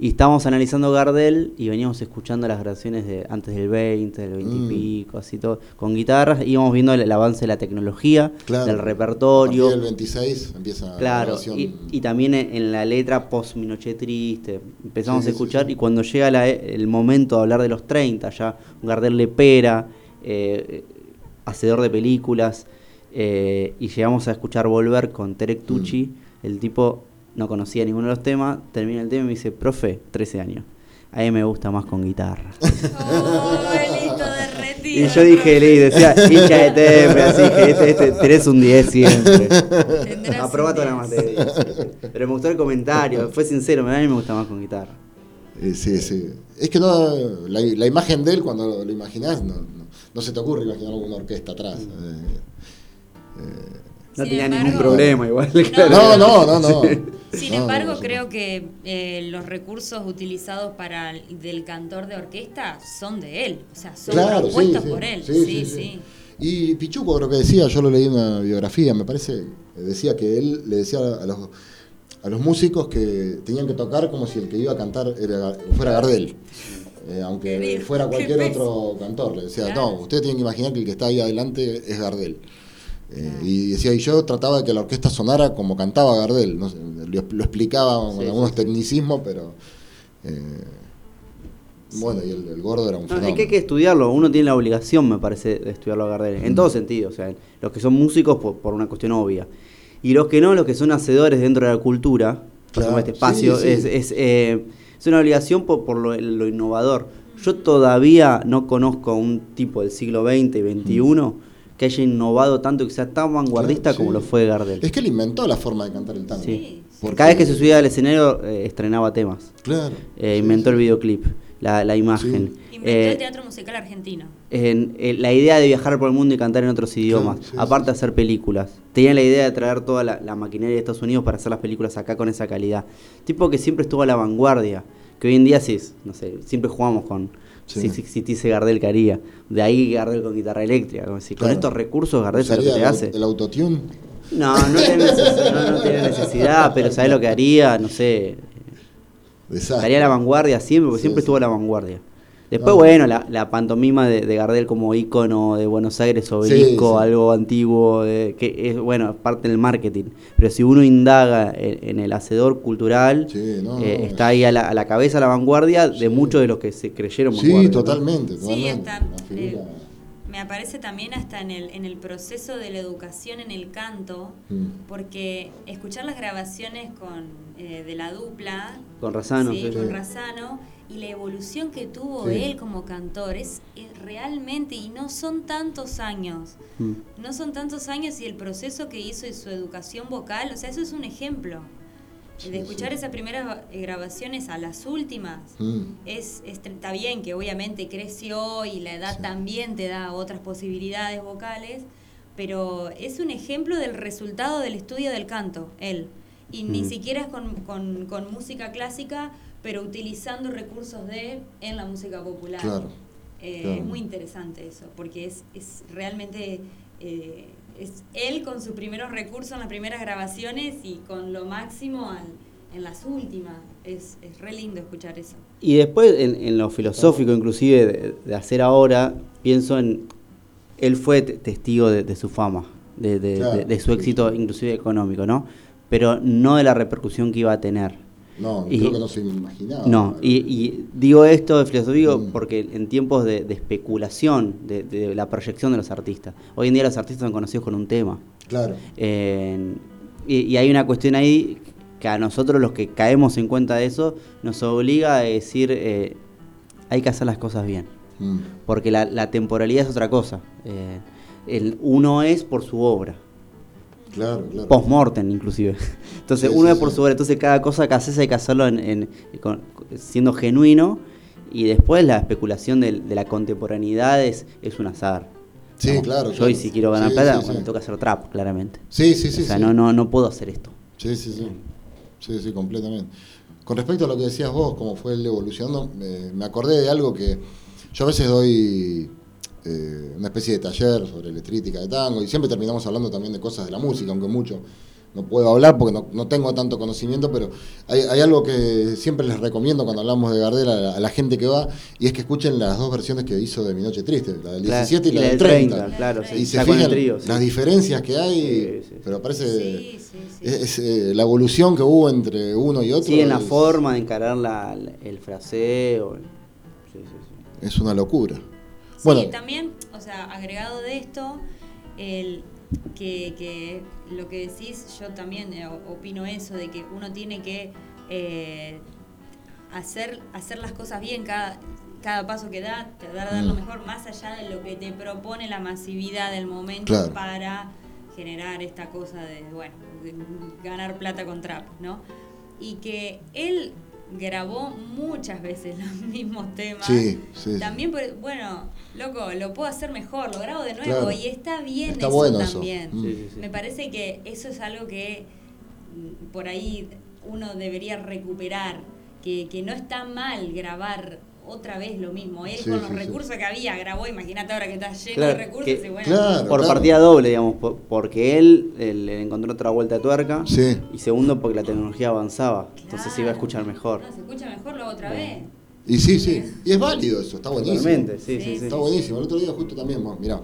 Y estábamos analizando Gardel y veníamos escuchando las grabaciones de antes del 20, del 20 y Mm. pico, así todo, con guitarras, íbamos viendo el, el avance de la tecnología, Claro. del repertorio. del 26 empieza la Claro, grabación. y, y también en, la letra post Mi Noche Triste, empezamos Sí, a sí, escuchar sí. y cuando llega la- el momento de hablar de los 30, ya Gardel Lepera, eh, hacedor de películas, eh, y llegamos a escuchar Volver con Terek Tucci, Mm. el tipo no conocía ninguno de los temas, termina el tema y me dice, profe, 13 años, a mí me gusta más con guitarra. Oh. Y yo dije, le decía, hincha de temple, así que este, este, tenés un 10 siempre. Aprobá toda la 10. materia. Pero me gustó el comentario, fue sincero, a mí me gusta más con guitarra. Eh, sí, sí. Es que no, la, la imagen de él, cuando lo, lo imaginás, no, no, no se te ocurre imaginar alguna orquesta atrás. Eh, eh, No Sin tenía embargo- ningún problema igual. no, no, no, no. Sin No, embargo, no, creo que eh, los recursos utilizados para el- del cantor de orquesta son de él, o sea, son Claro, sí, propuestos sí, por él. sí, Sí, sí, sí. sí. Y Pichuco, creo que decía, yo lo leí en una biografía, me parece, decía que él le decía a los, a los músicos que tenían que tocar como si el que iba a cantar era, fuera Gardel. Eh, aunque fuera cualquier otro cantor. Le decía, Claro. no, ustedes tienen que imaginar que el que está ahí adelante es Gardel. Eh, y decía, y yo trataba de que la orquesta sonara como cantaba Gardel. No sé, lo, lo explicaba con Sí, algunos sí, tecnicismos, pero. eh, Bueno, y el, el gordo era un No, fenómeno. es que hay que estudiarlo, uno tiene la obligación, me parece, de estudiarlo a Gardel, en Mm. todo sentido, o sea, los que son músicos por, por una cuestión obvia, y los que no, los que son hacedores dentro de la cultura, por Claro, ejemplo, este espacio, sí, sí. Es, es, eh, es una obligación por, por lo, lo innovador. Yo todavía no conozco un tipo del siglo XX y XXI que haya innovado tanto y que sea tan vanguardista como lo fue Gardel. Es que él inventó la forma de cantar el tango. Sí. Porque- Cada vez que se subía al escenario eh, estrenaba temas, Claro. Eh, Sí, inventó sí. el videoclip, la, la imagen. Inventó Eh, el teatro musical argentino. En, en la idea de viajar por el mundo y cantar en otros idiomas, sí, aparte sí, de hacer películas. Tenía la idea de traer toda la, la maquinaria de Estados Unidos para hacer las películas acá con esa calidad. Tipo que siempre estuvo a la vanguardia, que hoy en día sí, es, no sé, siempre jugamos con Sí. si si existiese Gardel que haría. De ahí Gardel con guitarra eléctrica, como con estos recursos Gardel sabe lo que te hace. el autotune. No, no tiene, necesidad, no, no tiene necesidad, pero ¿sabes lo que haría? No sé, Desastre. Estaría a la vanguardia siempre, porque Sí, siempre sí. estuvo a la vanguardia. Después, No. bueno, la, la pantomima de, de Gardel como ícono de Buenos Aires, obelisco, sí. algo antiguo, de- que es, bueno, parte del marketing. Pero si uno indaga en, en el hacedor cultural, Sí, no, eh, no, está ahí a la, a la cabeza, a la vanguardia de Sí. muchos de los que se creyeron Sí, vanguardia, ¿no? totalmente, Sí, totalmente. eh, me aparece también hasta en el, en el proceso de la educación en el canto, Mm. porque escuchar las grabaciones con, eh, de la dupla, Con Razano, sí, sí, con sí. Razano, y la evolución que tuvo Sí. él como cantor, es, es realmente, y no son tantos años, Mm. no son tantos años y el proceso que hizo y su educación vocal, o sea, eso es un ejemplo. Sí, de escuchar sí. esas primeras eh, grabaciones a las últimas, Mm. es, es- está bien que obviamente creció y la edad también te da otras posibilidades vocales, pero es un ejemplo del resultado del estudio del canto, él. Y ni Mm. siquiera es con, con- con música clásica, pero utilizando recursos de en la música popular. Claro, Eh, claro. Es muy interesante eso, porque es, es realmente... eh, es él con sus primeros recursos en las primeras grabaciones y con lo máximo al- en las últimas. Es, es re lindo escuchar eso. Y después, en, en lo filosófico, inclusive, de, de hacer ahora, pienso en. Él fue te- testigo de, de su fama, de, de- Claro, de- de su éxito, inclusive económico, ¿no? Pero no de la repercusión que iba a tener. No, Y- creo que no se imaginaba. No, y, y digo esto de filosófico Mm. porque en tiempos de, de especulación, de, de la proyección de los artistas, hoy en día los artistas son conocidos con un tema. Claro. Eh, y, y hay una cuestión ahí que a nosotros los que caemos en cuenta de eso nos obliga a decir eh, hay que hacer las cosas bien. Mm. Porque la, la temporalidad es otra cosa. Eh, el uno es por su obra. Claro, claro. Post-mortem, inclusive. Entonces, Sí, uno sí, es por sí. su. Entonces, cada cosa que haces hay que hacerlo en, en- con- siendo genuino. Y después la especulación del- de, la contemporaneidad es, es un azar. Sí, ¿no? claro, Yo claro. si quiero ganar plata, bueno, sí. toca hacer trap, claramente. Sí, sí, sí. o sea, no, no, no puedo hacer esto. Sí, sí, sí. Sí, sí, completamente. Con respecto a lo que decías vos, cómo fue el evolucionando, me, me acordé de algo que yo a veces doy eh, una especie de taller sobre letrítica de tango, y siempre terminamos hablando también de cosas de la música, aunque mucho no puedo hablar porque no, no tengo tanto conocimiento, pero hay, hay algo que siempre les recomiendo cuando hablamos de Gardel a la, a la gente que va, y es que escuchen las dos versiones que hizo de Mi Noche Triste, la del Claro, 17 y la, del 30. claro, sí. Y se fijan trío, sí. las diferencias que hay, Sí, sí, pero parece Sí, sí, sí. es, es, eh, la evolución que hubo entre uno y otro. Sí, en la es- forma de encarar la, la- el fraseo. Sí, sí, sí. Es una locura. Sí, Bueno, también, o sea, agregado de esto, el que, que lo que decís, yo también eh, opino eso, de que uno tiene que eh, hacer, hacer las cosas bien cada, cada paso que da, tratar de dar lo Mm. mejor, más allá de lo que te propone la masividad del momento Claro. para generar esta cosa de, bueno, de ganar plata con trap, ¿no? Y que él grabó muchas veces los mismos temas. Sí, sí. También, por- bueno, loco, lo puedo hacer mejor, lo grabo de nuevo Claro. y está bien Está eso bueno eso. también. Mm. Sí, sí, sí. Me parece que eso es algo que mm, por ahí uno debería recuperar, que, que no está mal grabar otra vez lo mismo. Él Sí, con sí, los sí. recursos que había grabó, imagínate ahora que está lleno Claro, de recursos que- y bueno, Claro. Por partida doble, digamos, por- porque él, le encontró otra vuelta de tuerca. Sí. Y segundo, porque la tecnología avanzaba. Entonces se iba a escuchar mejor. No, se escucha mejor, lo hago otra vez. Y sí, sí. Y es válido eso, está buenísimo. Totalmente, sí, Sí. Está buenísimo. El otro día justo también, bueno, mirá,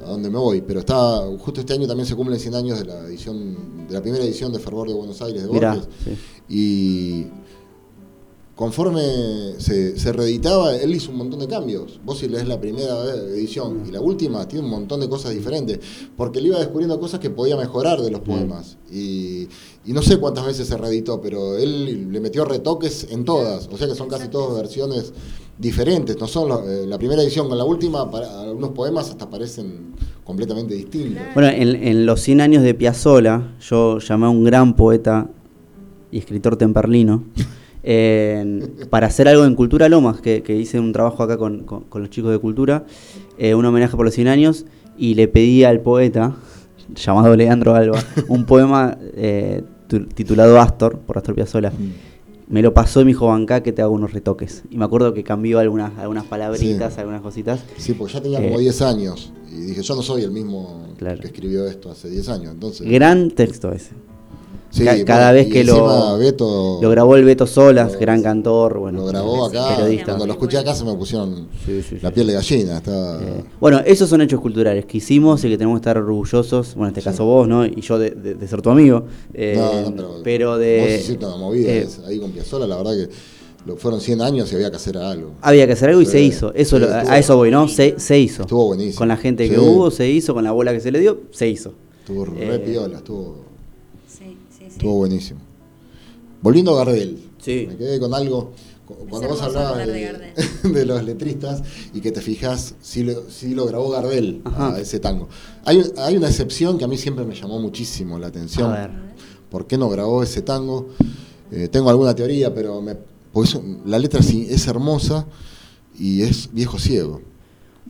a dónde me voy, pero está justo este año también se cumplen 100 años de la edición de la primera edición de Fervor de Buenos Aires de Mirá, Borges. sí. Y conforme se, se reeditaba, él hizo un montón de cambios. Vos si lees la primera edición y la última, tiene un montón de cosas diferentes, porque él iba descubriendo cosas que podía mejorar de los poemas. Y, y no sé cuántas veces se reeditó, pero él le metió retoques en todas, o sea que son casi todas versiones diferentes, no son la, eh, la primera edición con la última, para, algunos poemas hasta parecen completamente distintos. Bueno, en, en los 100 años de Piazzolla, yo llamé a un gran poeta y escritor temperlino para hacer algo en Cultura Lomas, que, que hice un trabajo acá con, con- con los chicos de Cultura, eh, un homenaje por los 100 años, y le pedí al poeta, llamado Leandro Alba, un poema eh, tu- titulado Astor, por Astor Piazzolla. Me lo pasó y me dijo, bancá que te hago unos retoques. Y me acuerdo que cambió algunas, algunas palabritas, Sí. algunas cositas. Sí, porque ya tenía como Eh, 10 años y dije, yo no soy el mismo Claro. que escribió esto hace 10 años. Entonces, Gran texto ese. Sí, Ca- bueno, cada vez que lo, Beto lo grabó el Beto Solas, lo- gran cantor, bueno, lo grabó acá. periodista. Cuando lo escuché acá se me pusieron Sí, sí, la piel de gallina. Estaba... Eh, bueno, esos son hechos culturales que hicimos y que tenemos que estar orgullosos. Bueno, en este Sí. caso vos, ¿no? Y yo de, de- de ser tu amigo. eh, no, no, pero, de. Vos hiciste una movida eh, ahí con Piazzolla, la verdad que lo, fueron 100 años y había que hacer algo. había que hacer algo y Sí, se hizo. Eso sí, lo- estuvo- a eso voy, ¿no? Se, se hizo. Estuvo buenísimo. Con la gente que hubo, se hizo. Con la bola que se le dio, se hizo. Estuvo re Eh, piola, estuvo. Estuvo buenísimo. Volviendo a Gardel. Sí. Me quedé con algo. cu- Cuando vos hablabas de de, Gardel. de los letristas y que te fijas si lo, si lo grabó Gardel Ajá. a ese tango. Hay, hay una excepción que a mí siempre me llamó muchísimo la atención. A ver. ¿Por qué no grabó ese tango? Eh, tengo alguna teoría, pero me, porque es- la letra sí es hermosa y es viejo ciego.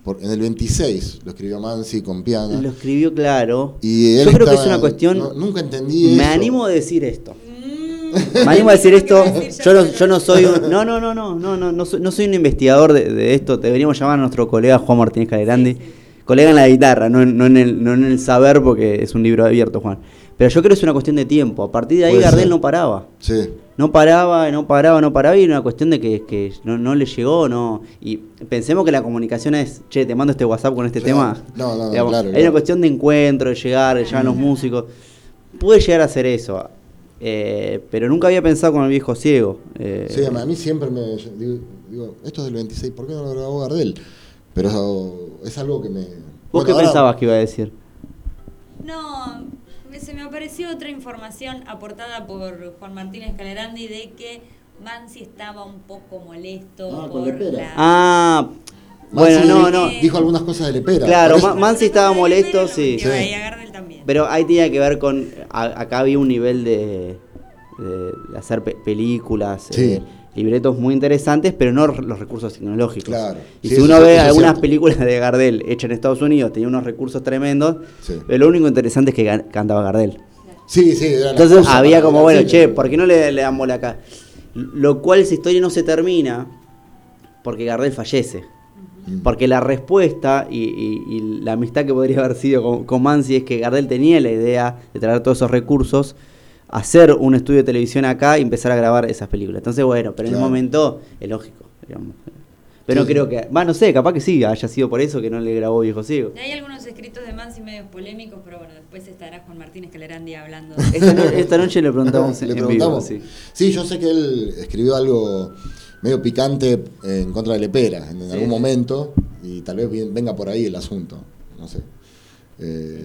Por- en el 26 lo escribió Mansi con piano. Lo escribió claro. Y él Yo creo que es una cuestión. no- nunca entendí Me eso. animo a decir esto. Mm. Me animo a decir esto. Yo no, yo no soy un, no, no, no, no, no, no, no soy, no soy un investigador de, de esto. Deberíamos llamar a nuestro colega Juan Martínez Calegrandi. Sí, sí. Colega en la guitarra, no, en- no, en el, no en el saber porque es un libro abierto, Juan. Pero yo creo que es una cuestión de tiempo. A partir de ahí Puede Gardel ser. no paraba. Sí. No paraba, no paraba, no paraba y era una cuestión de que, que no, no le llegó, no. Y pensemos que la comunicación es, che, te mando este WhatsApp con este Claro. tema. No, no, no, Digamos, claro, Hay claro. una cuestión de encuentro, de llegar, de llegar a los músicos. Puede llegar a hacer eso. eh, pero nunca había pensado con el viejo ciego. eh, Sí, a mí siempre me digo, digo, esto es del 26, ¿por qué no lo grabó Gardel? Pero es algo que me... ¿Vos Bueno, qué ahora- pensabas que iba a decir? No, se me apareció otra información aportada por Juan Martínez Calerandi de que Mansi estaba un poco molesto Ah, por Lepera. la... Ah, bueno, no, no. Dijo algunas cosas de Lepera. Claro, Ma- Mansi estaba molesto, sí. Sí. ahí, también. Pero ahí tenía que ver con. a- acá había un nivel de, de- de hacer pe- películas, Sí. eh, libretos muy interesantes, pero no los recursos tecnológicos. Claro. Y Sí, si uno ve algunas cierto. películas de Gardel hechas en Estados Unidos, tenía unos recursos tremendos, Sí. pero lo único interesante es que cantaba Gardel. Sí, sí, la Entonces había como, bueno, che, ¿por qué no le, le dan bola acá? Lo cual esa historia no se termina porque Gardel fallece. Porque la respuesta y, y- y la amistad que podría haber sido con, con Mansi es que Gardel tenía la idea de traer todos esos recursos, hacer un estudio de televisión acá y empezar a grabar esas películas. Entonces, bueno, pero en el momento es lógico, digamos. Pero no creo que. Va, no sé, capaz que sí, haya sido por eso que no le grabó Viejo Ciego. Hay algunos escritos de Mansi medios polémicos, pero bueno, después estará Juan Martínez Calerandi hablando. Esta, no- esta noche le preguntamos Le en preguntamos. vivo. Sí. Sí, yo sé que él escribió algo medio picante en contra de Lepera en, Sí. algún momento y tal vez bien- venga por ahí el asunto. No sé. Eh,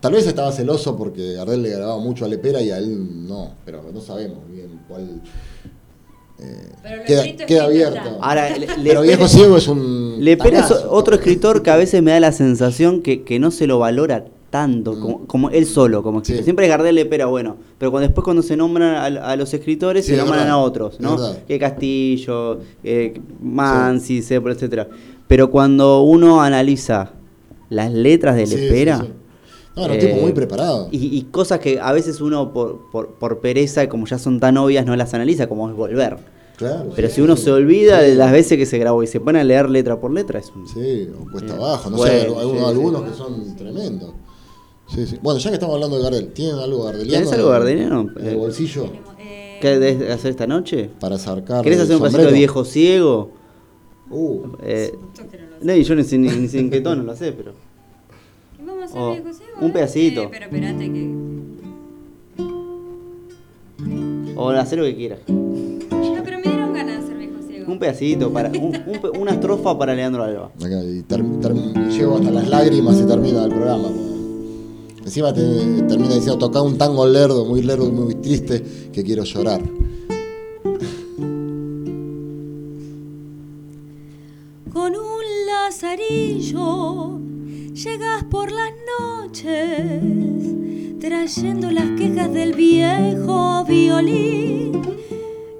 tal vez estaba celoso porque Gardel le grababa mucho a Lepera y a él no, pero no sabemos bien cuál. eh, Pero queda queda abierto. Ahora, le- pero Lepera- Viejo Ciego es un. Lepera es otro escritor que a veces me da la sensación que, que no se lo valora tanto Mm. como, como él solo, como escritor. Sí. Siempre Gardel Lepera, bueno, pero cuando después cuando se nombran a, a los escritores, Sí, se es nombran verdad, a otros, ¿no? Que Castillo, eh, Mansi, etcétera. Pero cuando uno analiza las letras de Sí, sí, Lepera, sí. No, era un tipo eh, muy preparado. y, y cosas que a veces uno por, por, por pereza, como ya son tan obvias, no las analiza, como es volver. Claro, Pero sí, si uno sí. se olvida de las veces que se grabó y se pone a leer letra por letra, es un... Sí, o cuesta abajo, no Bueno, sé, algunos, sí, sí. algunos que son tremendos. Sí, sí. Bueno, ya que estamos hablando de Gardel, ¿tienen algo gardeliano? ¿Tenés algo gardeliano? En el Eh, bolsillo eh, ¿Qué debes hacer esta noche? para sacar. ¿Querés hacer un pasito de viejo ciego? Uh, Eh, no y yo ni, ni, ni sé en qué tono lo sé, pero... ¿Qué vamos a hacer, Oh, viejo un pedacito. Eh, pero espérate que. O hacer lo que quieras. No, pero me dieron ganas de hacer viejo ciego. Un pedacito, para, un- un pe- una estrofa para Leandro Alba. acá, y ter- ter- llego hasta las lágrimas y termina el programa. porque Encima te, termina diciendo, toca un tango lerdo, muy lerdo, muy triste, que quiero llorar. Con un lazarillo llegas por las noches trayendo las quejas del viejo violín.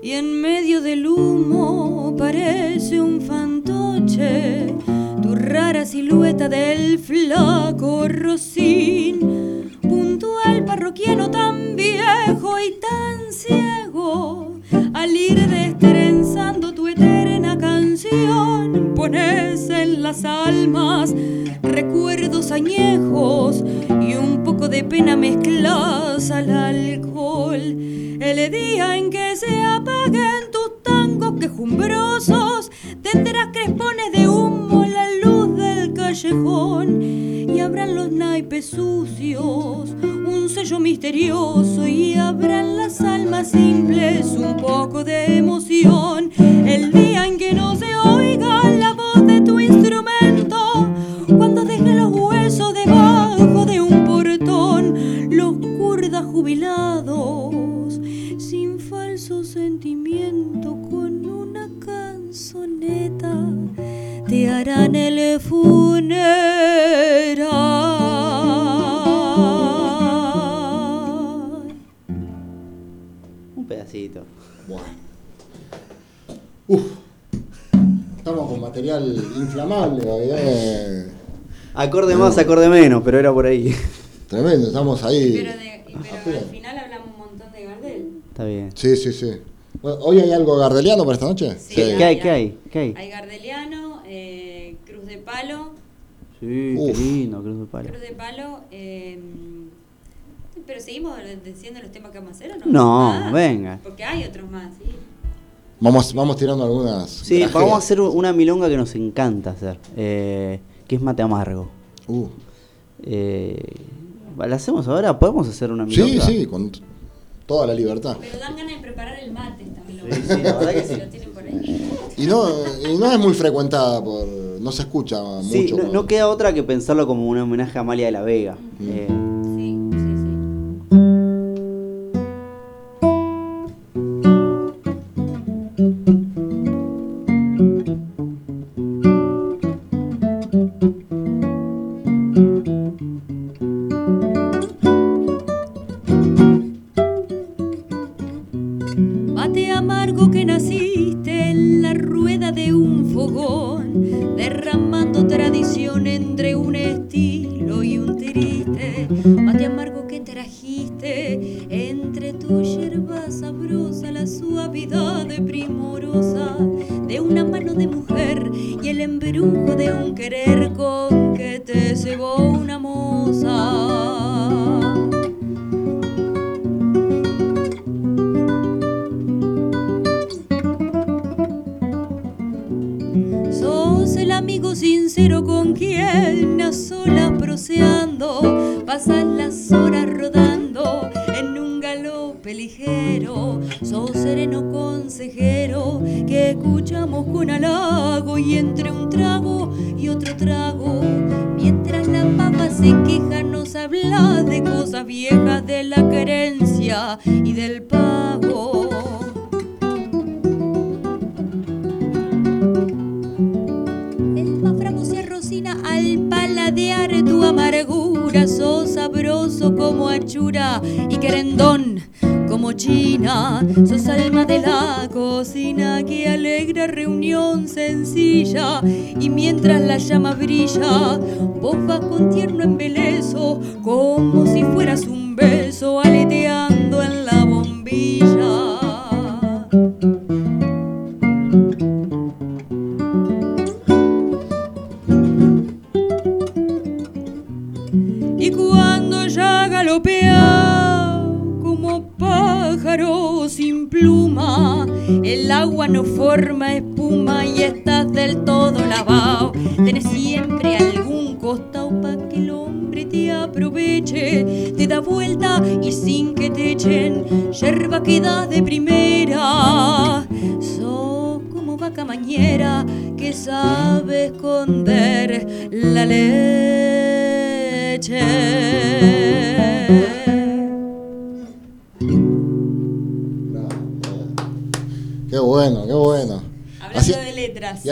Y en medio del humo parece un fantoche tu rara silueta del flaco rocín puntual parroquiano tan viejo y tan ciego al ir destrenzando tu eterna pones en las almas recuerdos añejos y un poco de pena mezclas al alcohol. El día en que se apaguen tus tangos quejumbrosos tendrás crespones de humo la luz del callejón abran los naipes sucios un sello misterioso y abran las almas simples un poco de emoción. El día en que no se oiga la voz de tu instrumento cuando deje los huesos debajo de un portón los kurdas jubilados harán el funeral. Un pedacito. Bueno. Uf. Estamos con material inflamable, eh. Acorde más, acorde menos, pero era por ahí. Tremendo, estamos ahí. Pero, de- al final hablamos un montón de Gardel. Está bien. Sí, sí, sí. Bueno, ¿Hoy hay algo gardeliano para esta noche? Sí, ¿Qué hay? ¿Qué hay? ¿Qué hay? Hay Gardeliano, Palo. Sí, Uf. qué lindo, Cruz de Palo. Cruz de Palo. eh, pero seguimos diciendo los temas que vamos a hacer o no? No, Ah, venga. Porque hay otros más, ¿sí? Vamos, vamos tirando algunas. Sí, grajeas. vamos a hacer una milonga que nos encanta hacer, eh, que es mate amargo. Uh. Eh, ¿La hacemos ahora? ¿Podemos hacer una Sí, milonga? sí, con t- toda la libertad. Pero dan ganas de preparar el mate también. Sí, sí, la verdad que sí. Si lo tienen por ahí. Y no, y no es muy frecuentada por. No se escucha Sí, mucho. no, queda otra que pensarlo como un homenaje a Amalia de la Vega. Mm. Eh,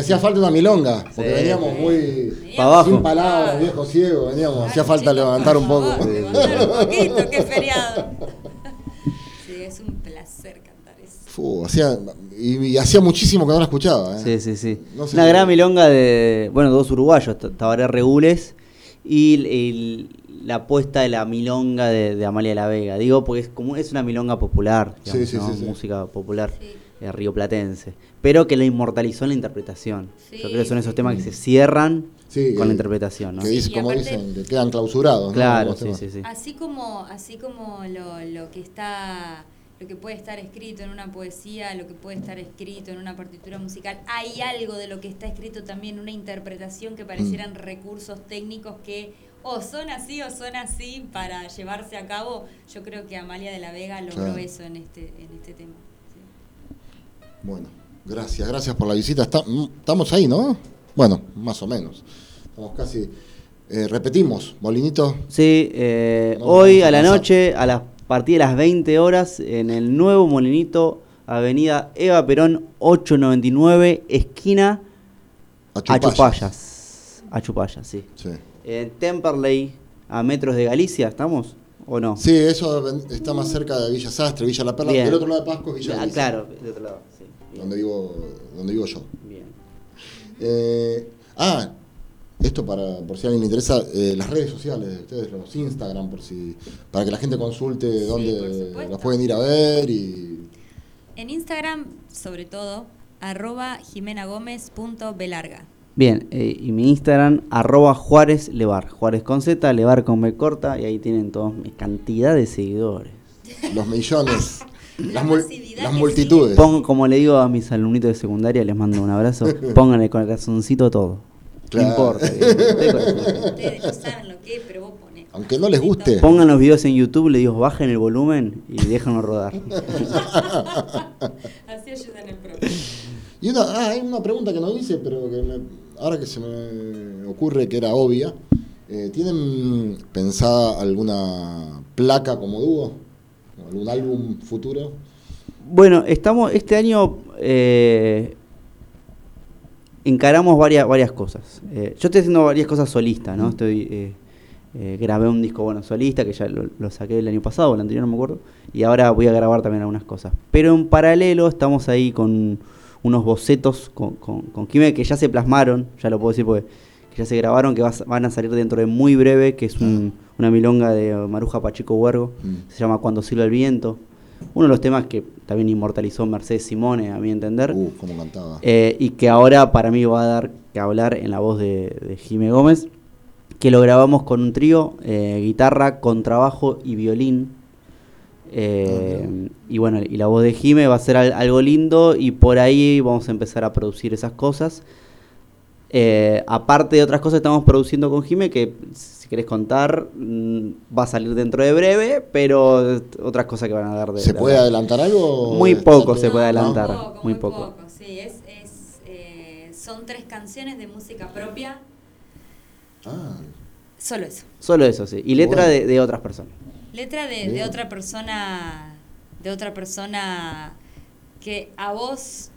hacía falta una milonga, porque Sí. veníamos muy abajo. sin palabras, viejo ciego, veníamos, hacía falta levantar un poco. favor, levantar un poquito, qué feriado. Sí, es un placer cantar eso. Fu, hacía, y, y hacía muchísimo que no la escuchaba. ¿eh? Sí, sí, sí. No sé Una si- gran milonga de, bueno, dos uruguayos, Tabaré Regules y la apuesta de la milonga de, de Amalia la Vega. Digo, porque es como es una milonga popular, Sí, digamos, sí, ¿no? sí, sí. música popular Sí. Eh, rioplatense, pero que la inmortalizó en la interpretación. Sí, Yo creo que son esos sí. temas que se cierran Sí, con la interpretación, ¿no? Que dice, como aparte- dicen, que quedan clausurados. Claro, sí, temas. sí, sí. Así como, así como lo, lo que está, lo que puede estar escrito en una poesía, lo que puede estar escrito en una partitura musical, hay algo de lo que está escrito también, una interpretación que parecieran Mm. recursos técnicos que o son así o son así para llevarse a cabo. Yo creo que Amalia de la Vega logró Claro. eso en este, en este tema. Bueno, gracias, gracias por la visita. Está- mm, estamos ahí, ¿no? Bueno, más o menos. Estamos casi. eh, repetimos, Molinito. Sí, eh, No, hoy a a la noche, a las partir de las 20 horas, en el nuevo Molinito, Avenida Eva Perón 899, esquina Achupayas. Achupayas. Sí. Sí. En Temperley, a metros de Galicia, ¿estamos? ¿O no? Sí, eso está más cerca de Villa Sastre, Villa La Perla. Bien. Del otro lado de Pasco Villa Ah, Galicia, claro, de otro lado. Bien, Donde vivo, donde vivo yo. bien. Eh, ah, esto para, por si a alguien le interesa, eh, las redes sociales de ustedes, los Instagram, por si, para que la gente consulte por dónde los pueden ir a ver y. En Instagram, sobre todo, arroba jimenagomez.belarga. Bien, eh, y mi Instagram, arroba Juárez Levar. Juárez con Z, Levar con B corta, y ahí tienen todos mi cantidad de seguidores. los millones, La las, mul- multitudes. Pongo, como le digo a mis alumnitos de secundaria, les mando un abrazo, pongan el corazoncito todo. Claro. No importa. corazón. Ustedes no saben lo que es, pero vos ponés. Aunque no les guste. Pongan los videos en YouTube, le digo, bajen el volumen y déjenlo rodar. Así ayudan el propio. Y una, ah, hay una pregunta que no hice, pero que me- ahora que se me ocurre que era obvia. Eh, ¿Tienen pensada alguna placa como dúo? ¿O ¿Algún álbum futuro? Bueno, estamos, este año eh, encaramos varias, varias cosas. Eh, yo estoy haciendo varias cosas solista, ¿no? Estoy, eh, eh, grabé un disco bueno solista que ya lo, lo saqué el año pasado, o el anterior no me acuerdo, y ahora voy a grabar también algunas cosas. Pero en paralelo estamos ahí con unos bocetos con, con, con Quime que ya se plasmaron, ya lo puedo decir porque que ya se grabaron, que vas- van a salir dentro de muy breve, que es un- una milonga de Maruja Pacheco Huergo, Mm. se llama Cuando silba el viento. uno de los temas que también inmortalizó Mercedes Simone, a mi entender. Uh, cómo cantaba. Eh, y que ahora para mí va a dar que hablar en la voz de, de Jime Gómez, que lo grabamos con un trío, eh, guitarra, contrabajo y violín. Eh, y bueno, y la voz de Jime va a ser al- algo lindo y por ahí vamos a empezar a producir esas cosas. Eh, aparte de otras cosas que estamos produciendo con Jime, que si querés contar, mm, va a salir dentro de breve, pero otras cosas que van a dar de... ¿Se de- puede adelantar algo? Muy poco se puede adelantar. Muy poco, muy poco. poco. Sí, es, es, eh, son tres canciones de música propia, Ah, solo eso. Solo eso, sí. Y letra Bueno. de, de otras personas. Letra de, otra persona, de otra persona que a vos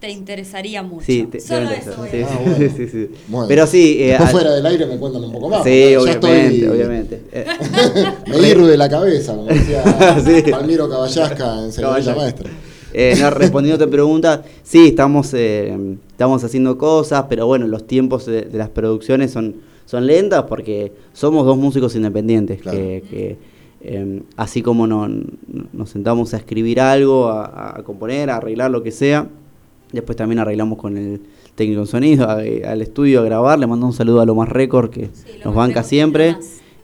te interesaría mucho. Sí, te- Solo te- eso. voy a sí. Ah, bueno. sí, sí, sí. Bueno. Pero sí, eh, Después al- fuera del aire me cuentan un poco más. sí, obviamente, estoy- obviamente. Me hierro de la cabeza, como decía Sí. Palmiro Caballasca en Caballasca. Maestra. Eh, no, respondiendo a tu pregunta, sí, estamos, eh, estamos haciendo cosas, pero bueno, los tiempos de, de las producciones son, son lentas porque somos dos músicos independientes, Claro. que, que, eh, así como no- nos sentamos a escribir algo, a, a componer, a arreglar lo que sea, después también arreglamos con el técnico en sonido, a- al estudio a grabar, le mando un saludo a Lo Más Record que Sí, nos banca siempre,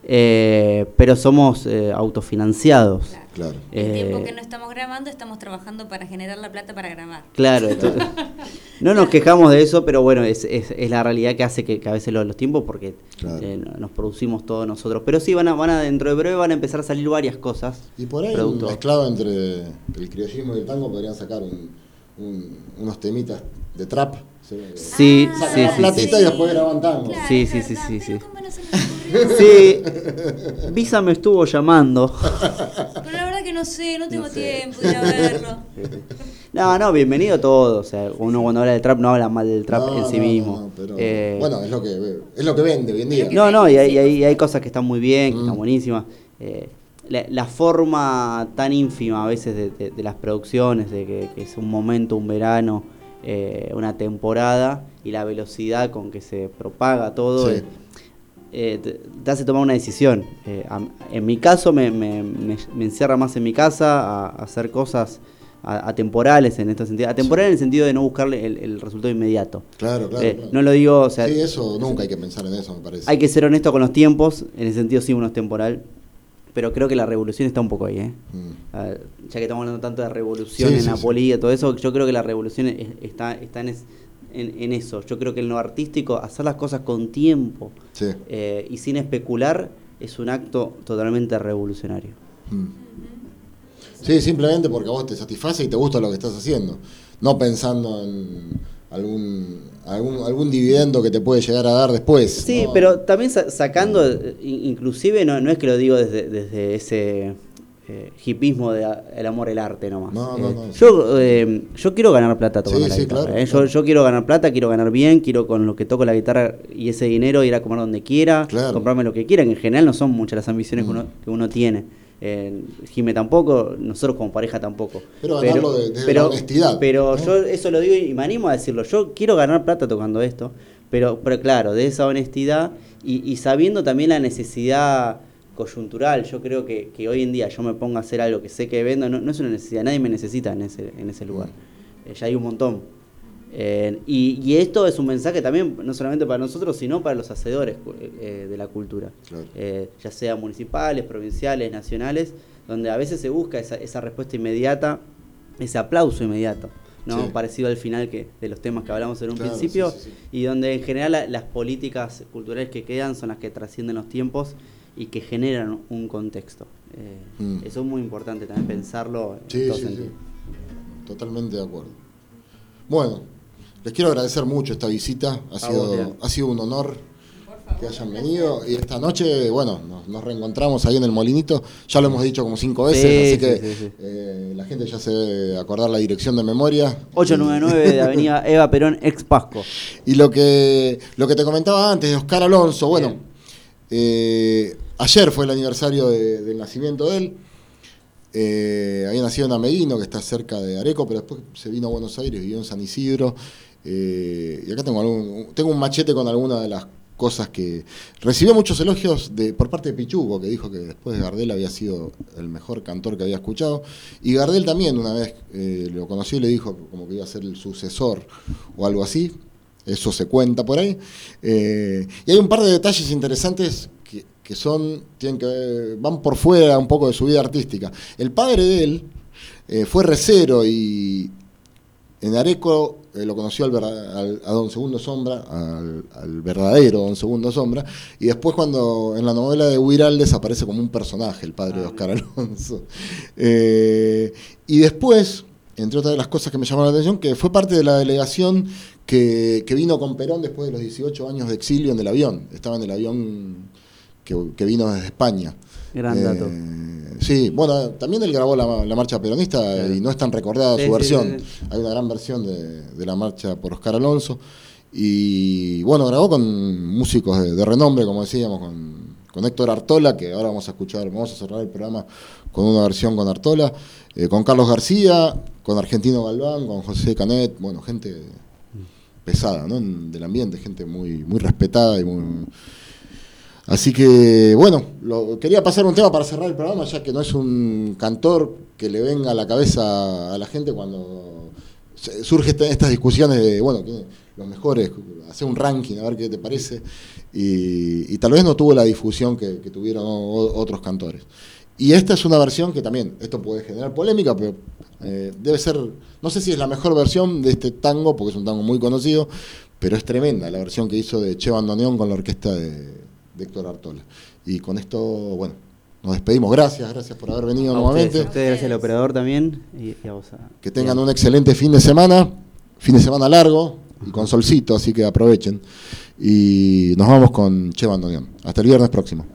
eh, pero somos eh, autofinanciados. Claro. Claro. El tiempo Eh, que no estamos grabando, estamos trabajando para generar la plata para grabar. Claro, esto- no nos quejamos de eso, pero bueno, es, es- es la realidad que hace que, que a veces lo- los tiempos, porque Claro. eh, nos producimos todos nosotros. Pero sí, van a, van a, dentro de breve van a empezar a salir varias cosas. Y por ahí, Producto. mezclado entre el criollismo y el tango, podrían sacar un- un- unos temitas de trap. Sí, Ah, sí, la sí, platita sí. y después graban tango. Claro, Sí, sí, sí, sí, sí. Visa me estuvo llamando. Pero la verdad que no sé, no tengo sé. tiempo de ir a verlo. No, no, bienvenido todo. O sea, uno cuando habla de trap no habla mal del trap No, en sí no, mismo. no, pero, Eh, bueno, es lo, que, es lo que vende hoy en día. No, no, y hay, y hay- y hay cosas que están muy bien, que Mm. están buenísimas. Eh, la, la forma tan ínfima a veces de, de- de las producciones, de que, que es un momento, un verano, eh, una temporada, y la velocidad con que se propaga todo, Sí. eh, eh, te, te hace tomar una decisión. Eh, a- en mi caso me, me- me- me encierra más en mi casa a, a hacer cosas atemporales en este sentido. Atemporal en el sentido de no buscarle el, el resultado inmediato. Claro, claro, Eh, claro. No lo digo, o sea, sí, eso nunca hay que pensar en eso, me parece. hay que ser honesto con los tiempos, en el sentido sí uno es temporal, pero creo que la revolución está un poco ahí, ¿eh? Mm. Ah, ya que estamos hablando tanto de revolución Sí, en sí, la política, todo eso, yo creo que la revolución es- está, está en, es- en- en eso. Yo creo que en lo artístico, hacer las cosas con tiempo Sí. eh, y sin especular es un acto totalmente revolucionario. Mm. Sí, simplemente porque a vos te satisface y te gusta lo que estás haciendo. No pensando en algún, algún, algún dividendo que te puede llegar a dar después. Sí, ¿no? pero también sa- sacando, in- inclusive no, no es que lo digo desde, desde ese eh, hipismo de el amor el arte nomás. No, no, Eh, no, Yo, eh, yo quiero ganar plata tocando Sí, la sí, guitarra. claro, eh. Yo-. Yo, quiero ganar plata, quiero ganar bien, quiero con lo que toco la guitarra y ese dinero ir a comer donde quiera, Claro. comprarme lo que quiera, que en general no son muchas las ambiciones que, Mm. uno, que uno tiene. Eh, Jime tampoco, nosotros como pareja tampoco. Pero ganarlo de- la honestidad, Pero yo eso lo digo y me animo a decirlo. Yo quiero ganar plata tocando esto, pero, pero claro, de esa honestidad y, y sabiendo también la necesidad coyuntural. Yo creo que, que hoy en día yo me pongo a hacer algo que sé que vendo, no, no es una necesidad, nadie me necesita en ese, en ese lugar. Eh, ya hay un montón. Eh, y, y esto es un mensaje también, no solamente para nosotros, sino para los hacedores cu- eh, de la cultura, Claro. Eh, ya sea municipales, provinciales, nacionales, donde a veces se busca esa, esa respuesta inmediata, ese aplauso inmediato, ¿no? Sí. parecido al final que, de los temas que hablamos en un Claro, principio, sí, sí, sí. y donde en general la- las políticas culturales que quedan son las que trascienden los tiempos y que generan un contexto. Eh, Mm. Eso es muy importante también pensarlo en Sí, todo sentido. Totalmente de acuerdo. Bueno, les quiero agradecer mucho esta visita. Ha sido, ha sido un honor que hayan venido. Y esta noche, bueno, nos, nos reencontramos ahí en el Molinito. Ya lo hemos dicho como cinco veces, Sí, así sí, que sí, sí. eh, la gente ya se debe acordar la dirección de memoria. 899 de Avenida Eva Perón, ex Pasco. Y lo que, lo que te comentaba antes de Oscar Alonso, bueno, eh, ayer fue el aniversario de- del nacimiento de él. Eh, había nacido en Ameguino, que está cerca de Areco, pero después se vino a Buenos Aires, vivió en San Isidro. Eh, y acá tengo, algún, tengo un machete con algunas de las cosas que... Recibió muchos elogios de, por parte de Pichuco, que dijo que después de Gardel había sido el mejor cantor que había escuchado. Y Gardel también una vez eh, lo conoció y le dijo como que iba a ser el sucesor o algo así. Eso se cuenta por ahí. Eh, y hay un par de detalles interesantes que, que son, tienen que van por fuera un poco de su vida artística. El padre de él fue recero y en Areco lo conoció al al- a Don Segundo Sombra, al, al verdadero Don Segundo Sombra, y después cuando en la novela de Huiraldes aparece como un personaje, el padre de Oscar Alonso. Eh, y después, entre otras de las cosas que me llamaron la atención, que fue parte de la delegación que, que vino con Perón después de los 18 años de exilio en el avión. Estaba en el avión que, que vino desde España. Gran dato. Eh, sí, bueno, también él grabó la, la marcha peronista y no es tan recordada Sí, su sí, versión. sí. Hay una gran versión de, de la marcha por Oscar Alonso. Y bueno, grabó con músicos de, de renombre, como decíamos, con, con Héctor Artola, que ahora vamos a escuchar, vamos a cerrar el programa con una versión con Artola, eh, con Carlos García, con Argentino Galván, con José Canet, bueno, gente pesada, ¿no? Del ambiente, gente muy, muy respetada y muy, Así que, bueno, quería pasar un tema para cerrar el programa, ya que no es un cantor que le venga a la cabeza a la gente cuando se- surge esta- estas discusiones de, bueno, ¿quién- los mejores, hacer un ranking, a ver qué te parece, y, tal vez no tuvo la difusión que, tuvieron otros cantores. Y esta es una versión que también, esto puede generar polémica, pero eh, debe ser, no sé si es la mejor versión de este tango, porque es un tango muy conocido, pero es tremenda la versión que hizo de Che Bandoneón con la orquesta de, de Héctor Artola. Y con esto, bueno, nos despedimos. Gracias, gracias por haber venido A nuevamente. ustedes, a ustedes, gracias al operador también. Y, y a vos. a- Que tengan un excelente fin de semana, fin de semana largo y con solcito, así que aprovechen. Y nos vamos con Che Bandoneón. Hasta el viernes próximo.